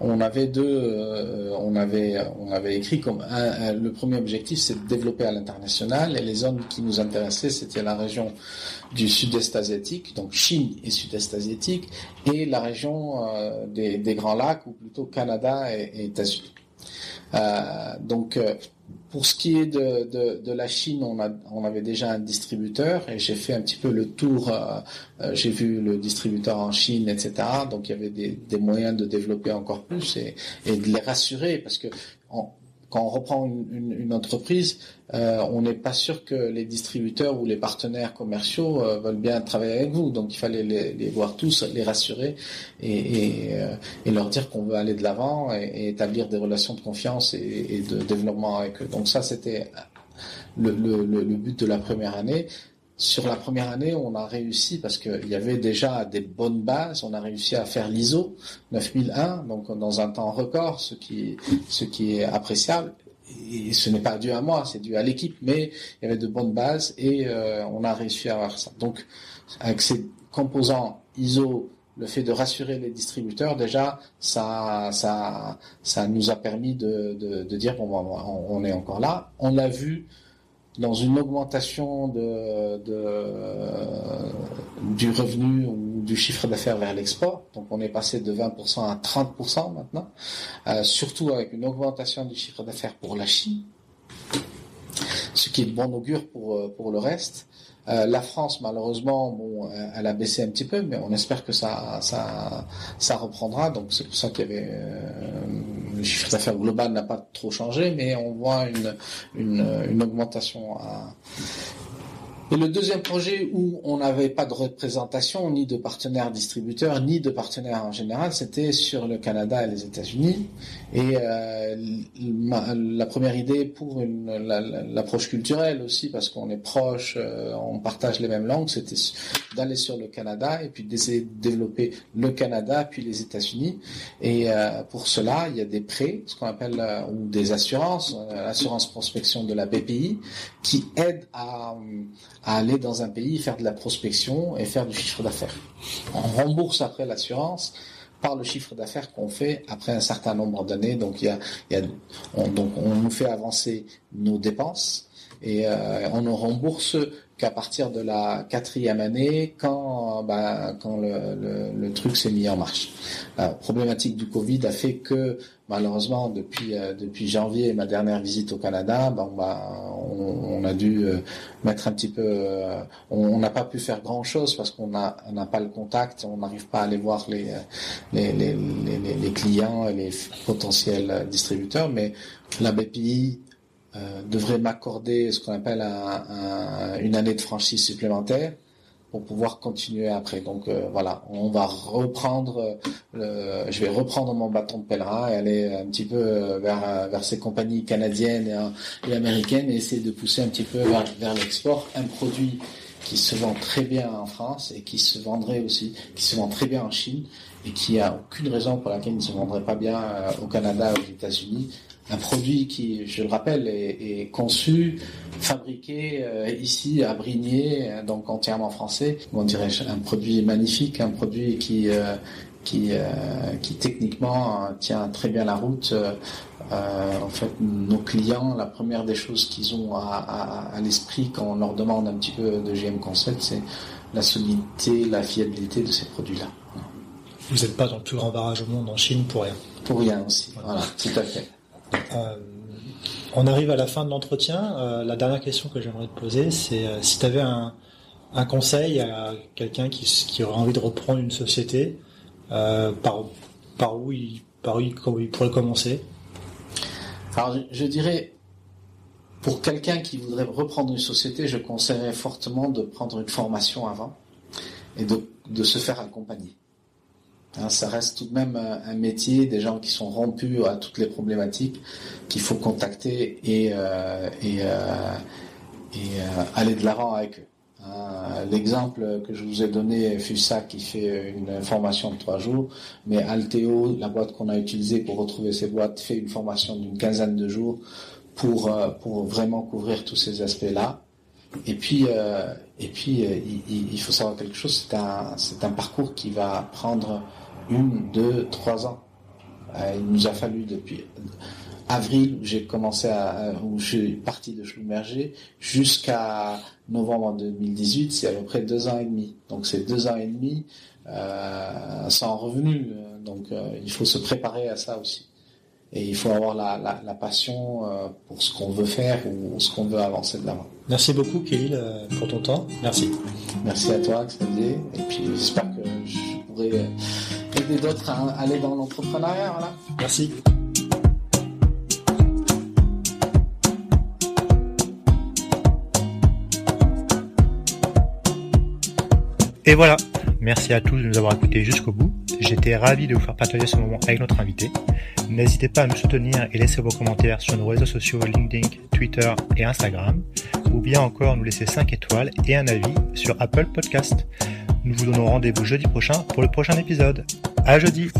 on avait deux, euh, on avait on avait écrit comme le premier objectif, c'est de développer à l'international et les zones qui nous intéressaient, c'était la région du sud-est asiatique, donc Chine et sud-est asiatique, et la région des, des, Grands Lacs ou plutôt Canada et, et États-Unis. Euh, donc pour ce qui est de, de, la Chine, on, a, on avait déjà un distributeur et j'ai fait un petit peu le tour. Euh, euh, j'ai vu le distributeur en Chine, etc. Donc il y avait des, des moyens de développer encore plus et, et de les rassurer parce que quand on reprend une, une, entreprise, euh, on n'est pas sûr que les distributeurs ou les partenaires commerciaux euh, veulent bien travailler avec vous. Donc il fallait les, voir tous, les rassurer euh, et leur dire qu'on veut aller de l'avant et, établir des relations de confiance et, de développement avec eux. Donc ça, c'était le, but de la première année. Sur la première année, on a réussi parce qu'il y avait déjà des bonnes bases. On a réussi à faire l'ISO 9001, donc dans un temps record, ce qui est appréciable. Et ce n'est pas dû à moi, c'est dû à l'équipe, mais il y avait de bonnes bases et euh, on a réussi à avoir ça. Donc, avec ces composants ISO, le fait de rassurer les distributeurs, déjà, ça, ça, ça nous a permis de, dire bon, on est encore là. On l'a vu dans une augmentation du revenu ou du chiffre d'affaires vers l'export. Donc on est passé de 20% à 30% maintenant, euh, surtout avec une augmentation du chiffre d'affaires pour la Chine, ce qui est de bon augure pour, euh, pour le reste. Euh, la France, malheureusement, bon, elle a baissé un petit peu, mais on espère que ça, ça, ça reprendra. Donc c'est pour ça qu'il y avait le chiffre d'affaires global n'a pas trop changé, mais on voit une, une, augmentation à, et le deuxième projet où on n'avait pas de représentation, ni de partenaires distributeurs, ni de partenaires en général, c'était sur le Canada et les États-Unis. Et euh, la première idée pour l'approche culturelle aussi, parce qu'on est proche, euh, on partage les mêmes langues, c'était d'aller sur le Canada et puis d'essayer de développer le Canada puis les États-Unis. Et euh, pour cela, il y a des prêts, ce qu'on appelle ou des assurances, l'assurance prospection de la BPI, qui aident à à aller dans un pays, faire de la prospection et faire du chiffre d'affaires. On rembourse après l'assurance par le chiffre d'affaires qu'on fait après un certain nombre d'années. Donc, y a, y a on, donc on nous fait avancer nos dépenses et euh, on ne rembourse qu'à partir de la quatrième année quand bah, quand le, le, le truc s'est mis en marche. La problématique du Covid a fait que malheureusement depuis euh, depuis janvier ma dernière visite au Canada, bah, on, a dû euh, mettre un petit peu, euh, on n'a pas pu faire grand chose parce qu'on n'a pas le contact, on n'arrive pas à aller voir les clients et les potentiels distributeurs, mais la BPI devrait m'accorder ce qu'on appelle un, une année de franchise supplémentaire pour pouvoir continuer après. Donc euh, voilà, on va reprendre, le, je vais reprendre mon bâton de pèlerin et aller un petit peu vers, vers ces compagnies canadiennes et, américaines et essayer de pousser un petit peu vers, vers l'export un produit qui se vend très bien en France et qui se vendrait aussi, qui se vend très bien en Chine et qui a aucune raison pour laquelle il ne se vendrait pas bien euh, au Canada, aux États-Unis un produit qui, je le rappelle, est, conçu, fabriqué euh, ici à Brigné, donc entièrement français. On dirait un produit magnifique, un produit qui euh, qui, euh, qui techniquement tient très bien la route. en fait, nos clients, la première des choses qu'ils ont à, à, l'esprit quand on leur demande un petit peu de GM Concept, c'est la solidité, la fiabilité de ces produits-là. Vous n'êtes pas dans le plus grand barrage au monde en Chine pour rien. Pour rien aussi, voilà, tout à fait. Euh, on arrive à la fin de l'entretien. Euh, la dernière question que j'aimerais te poser, c'est euh, si tu avais un, conseil à quelqu'un qui, aurait envie de reprendre une société, par, par, où il, par il, pourrait commencer? Alors, je, dirais, pour quelqu'un qui voudrait reprendre une société, je conseillerais fortement de prendre une formation avant et de se faire accompagner. Hein, ça reste tout de même un, métier, des gens qui sont rompus à toutes les problématiques qu'il faut contacter et, euh, euh, euh, aller de l'avant avec eux. Hein, l'exemple que je vous ai donné, FUSA qui fait une formation de trois jours, mais Alteo, la boîte qu'on a utilisée pour retrouver ces boîtes, fait une formation d'une quinzaine de jours pour, vraiment couvrir tous ces aspects-là. Et puis, il, faut savoir quelque chose, c'est un parcours qui va prendre une, deux, trois ans. Euh, il nous a fallu depuis avril où j'ai commencé à, où je suis parti de Schlumberger jusqu'à novembre 2018, c'est à peu près deux ans et demi. Donc c'est deux ans et demi euh, sans revenu. Donc euh, il faut se préparer à ça aussi. Et il faut avoir la, la, la passion euh, pour ce qu'on veut faire ou ce qu'on veut avancer de l'avant. Merci beaucoup, euh, pour ton temps. Merci. Merci à toi, Xavier. Et puis j'espère que je pourrai d'autres à aller dans l'entrepreneuriat. Voilà. Merci. Et voilà, merci à tous de nous avoir écoutés jusqu'au bout. J'étais ravi de vous faire partager ce moment avec notre invité. N'hésitez pas à nous soutenir et laisser vos commentaires sur nos réseaux sociaux LinkedIn, Twitter et Instagram, ou bien encore nous laisser 5 étoiles et un avis sur Apple Podcast. Nous vous donnons rendez-vous jeudi prochain pour le prochain épisode. À jeudi!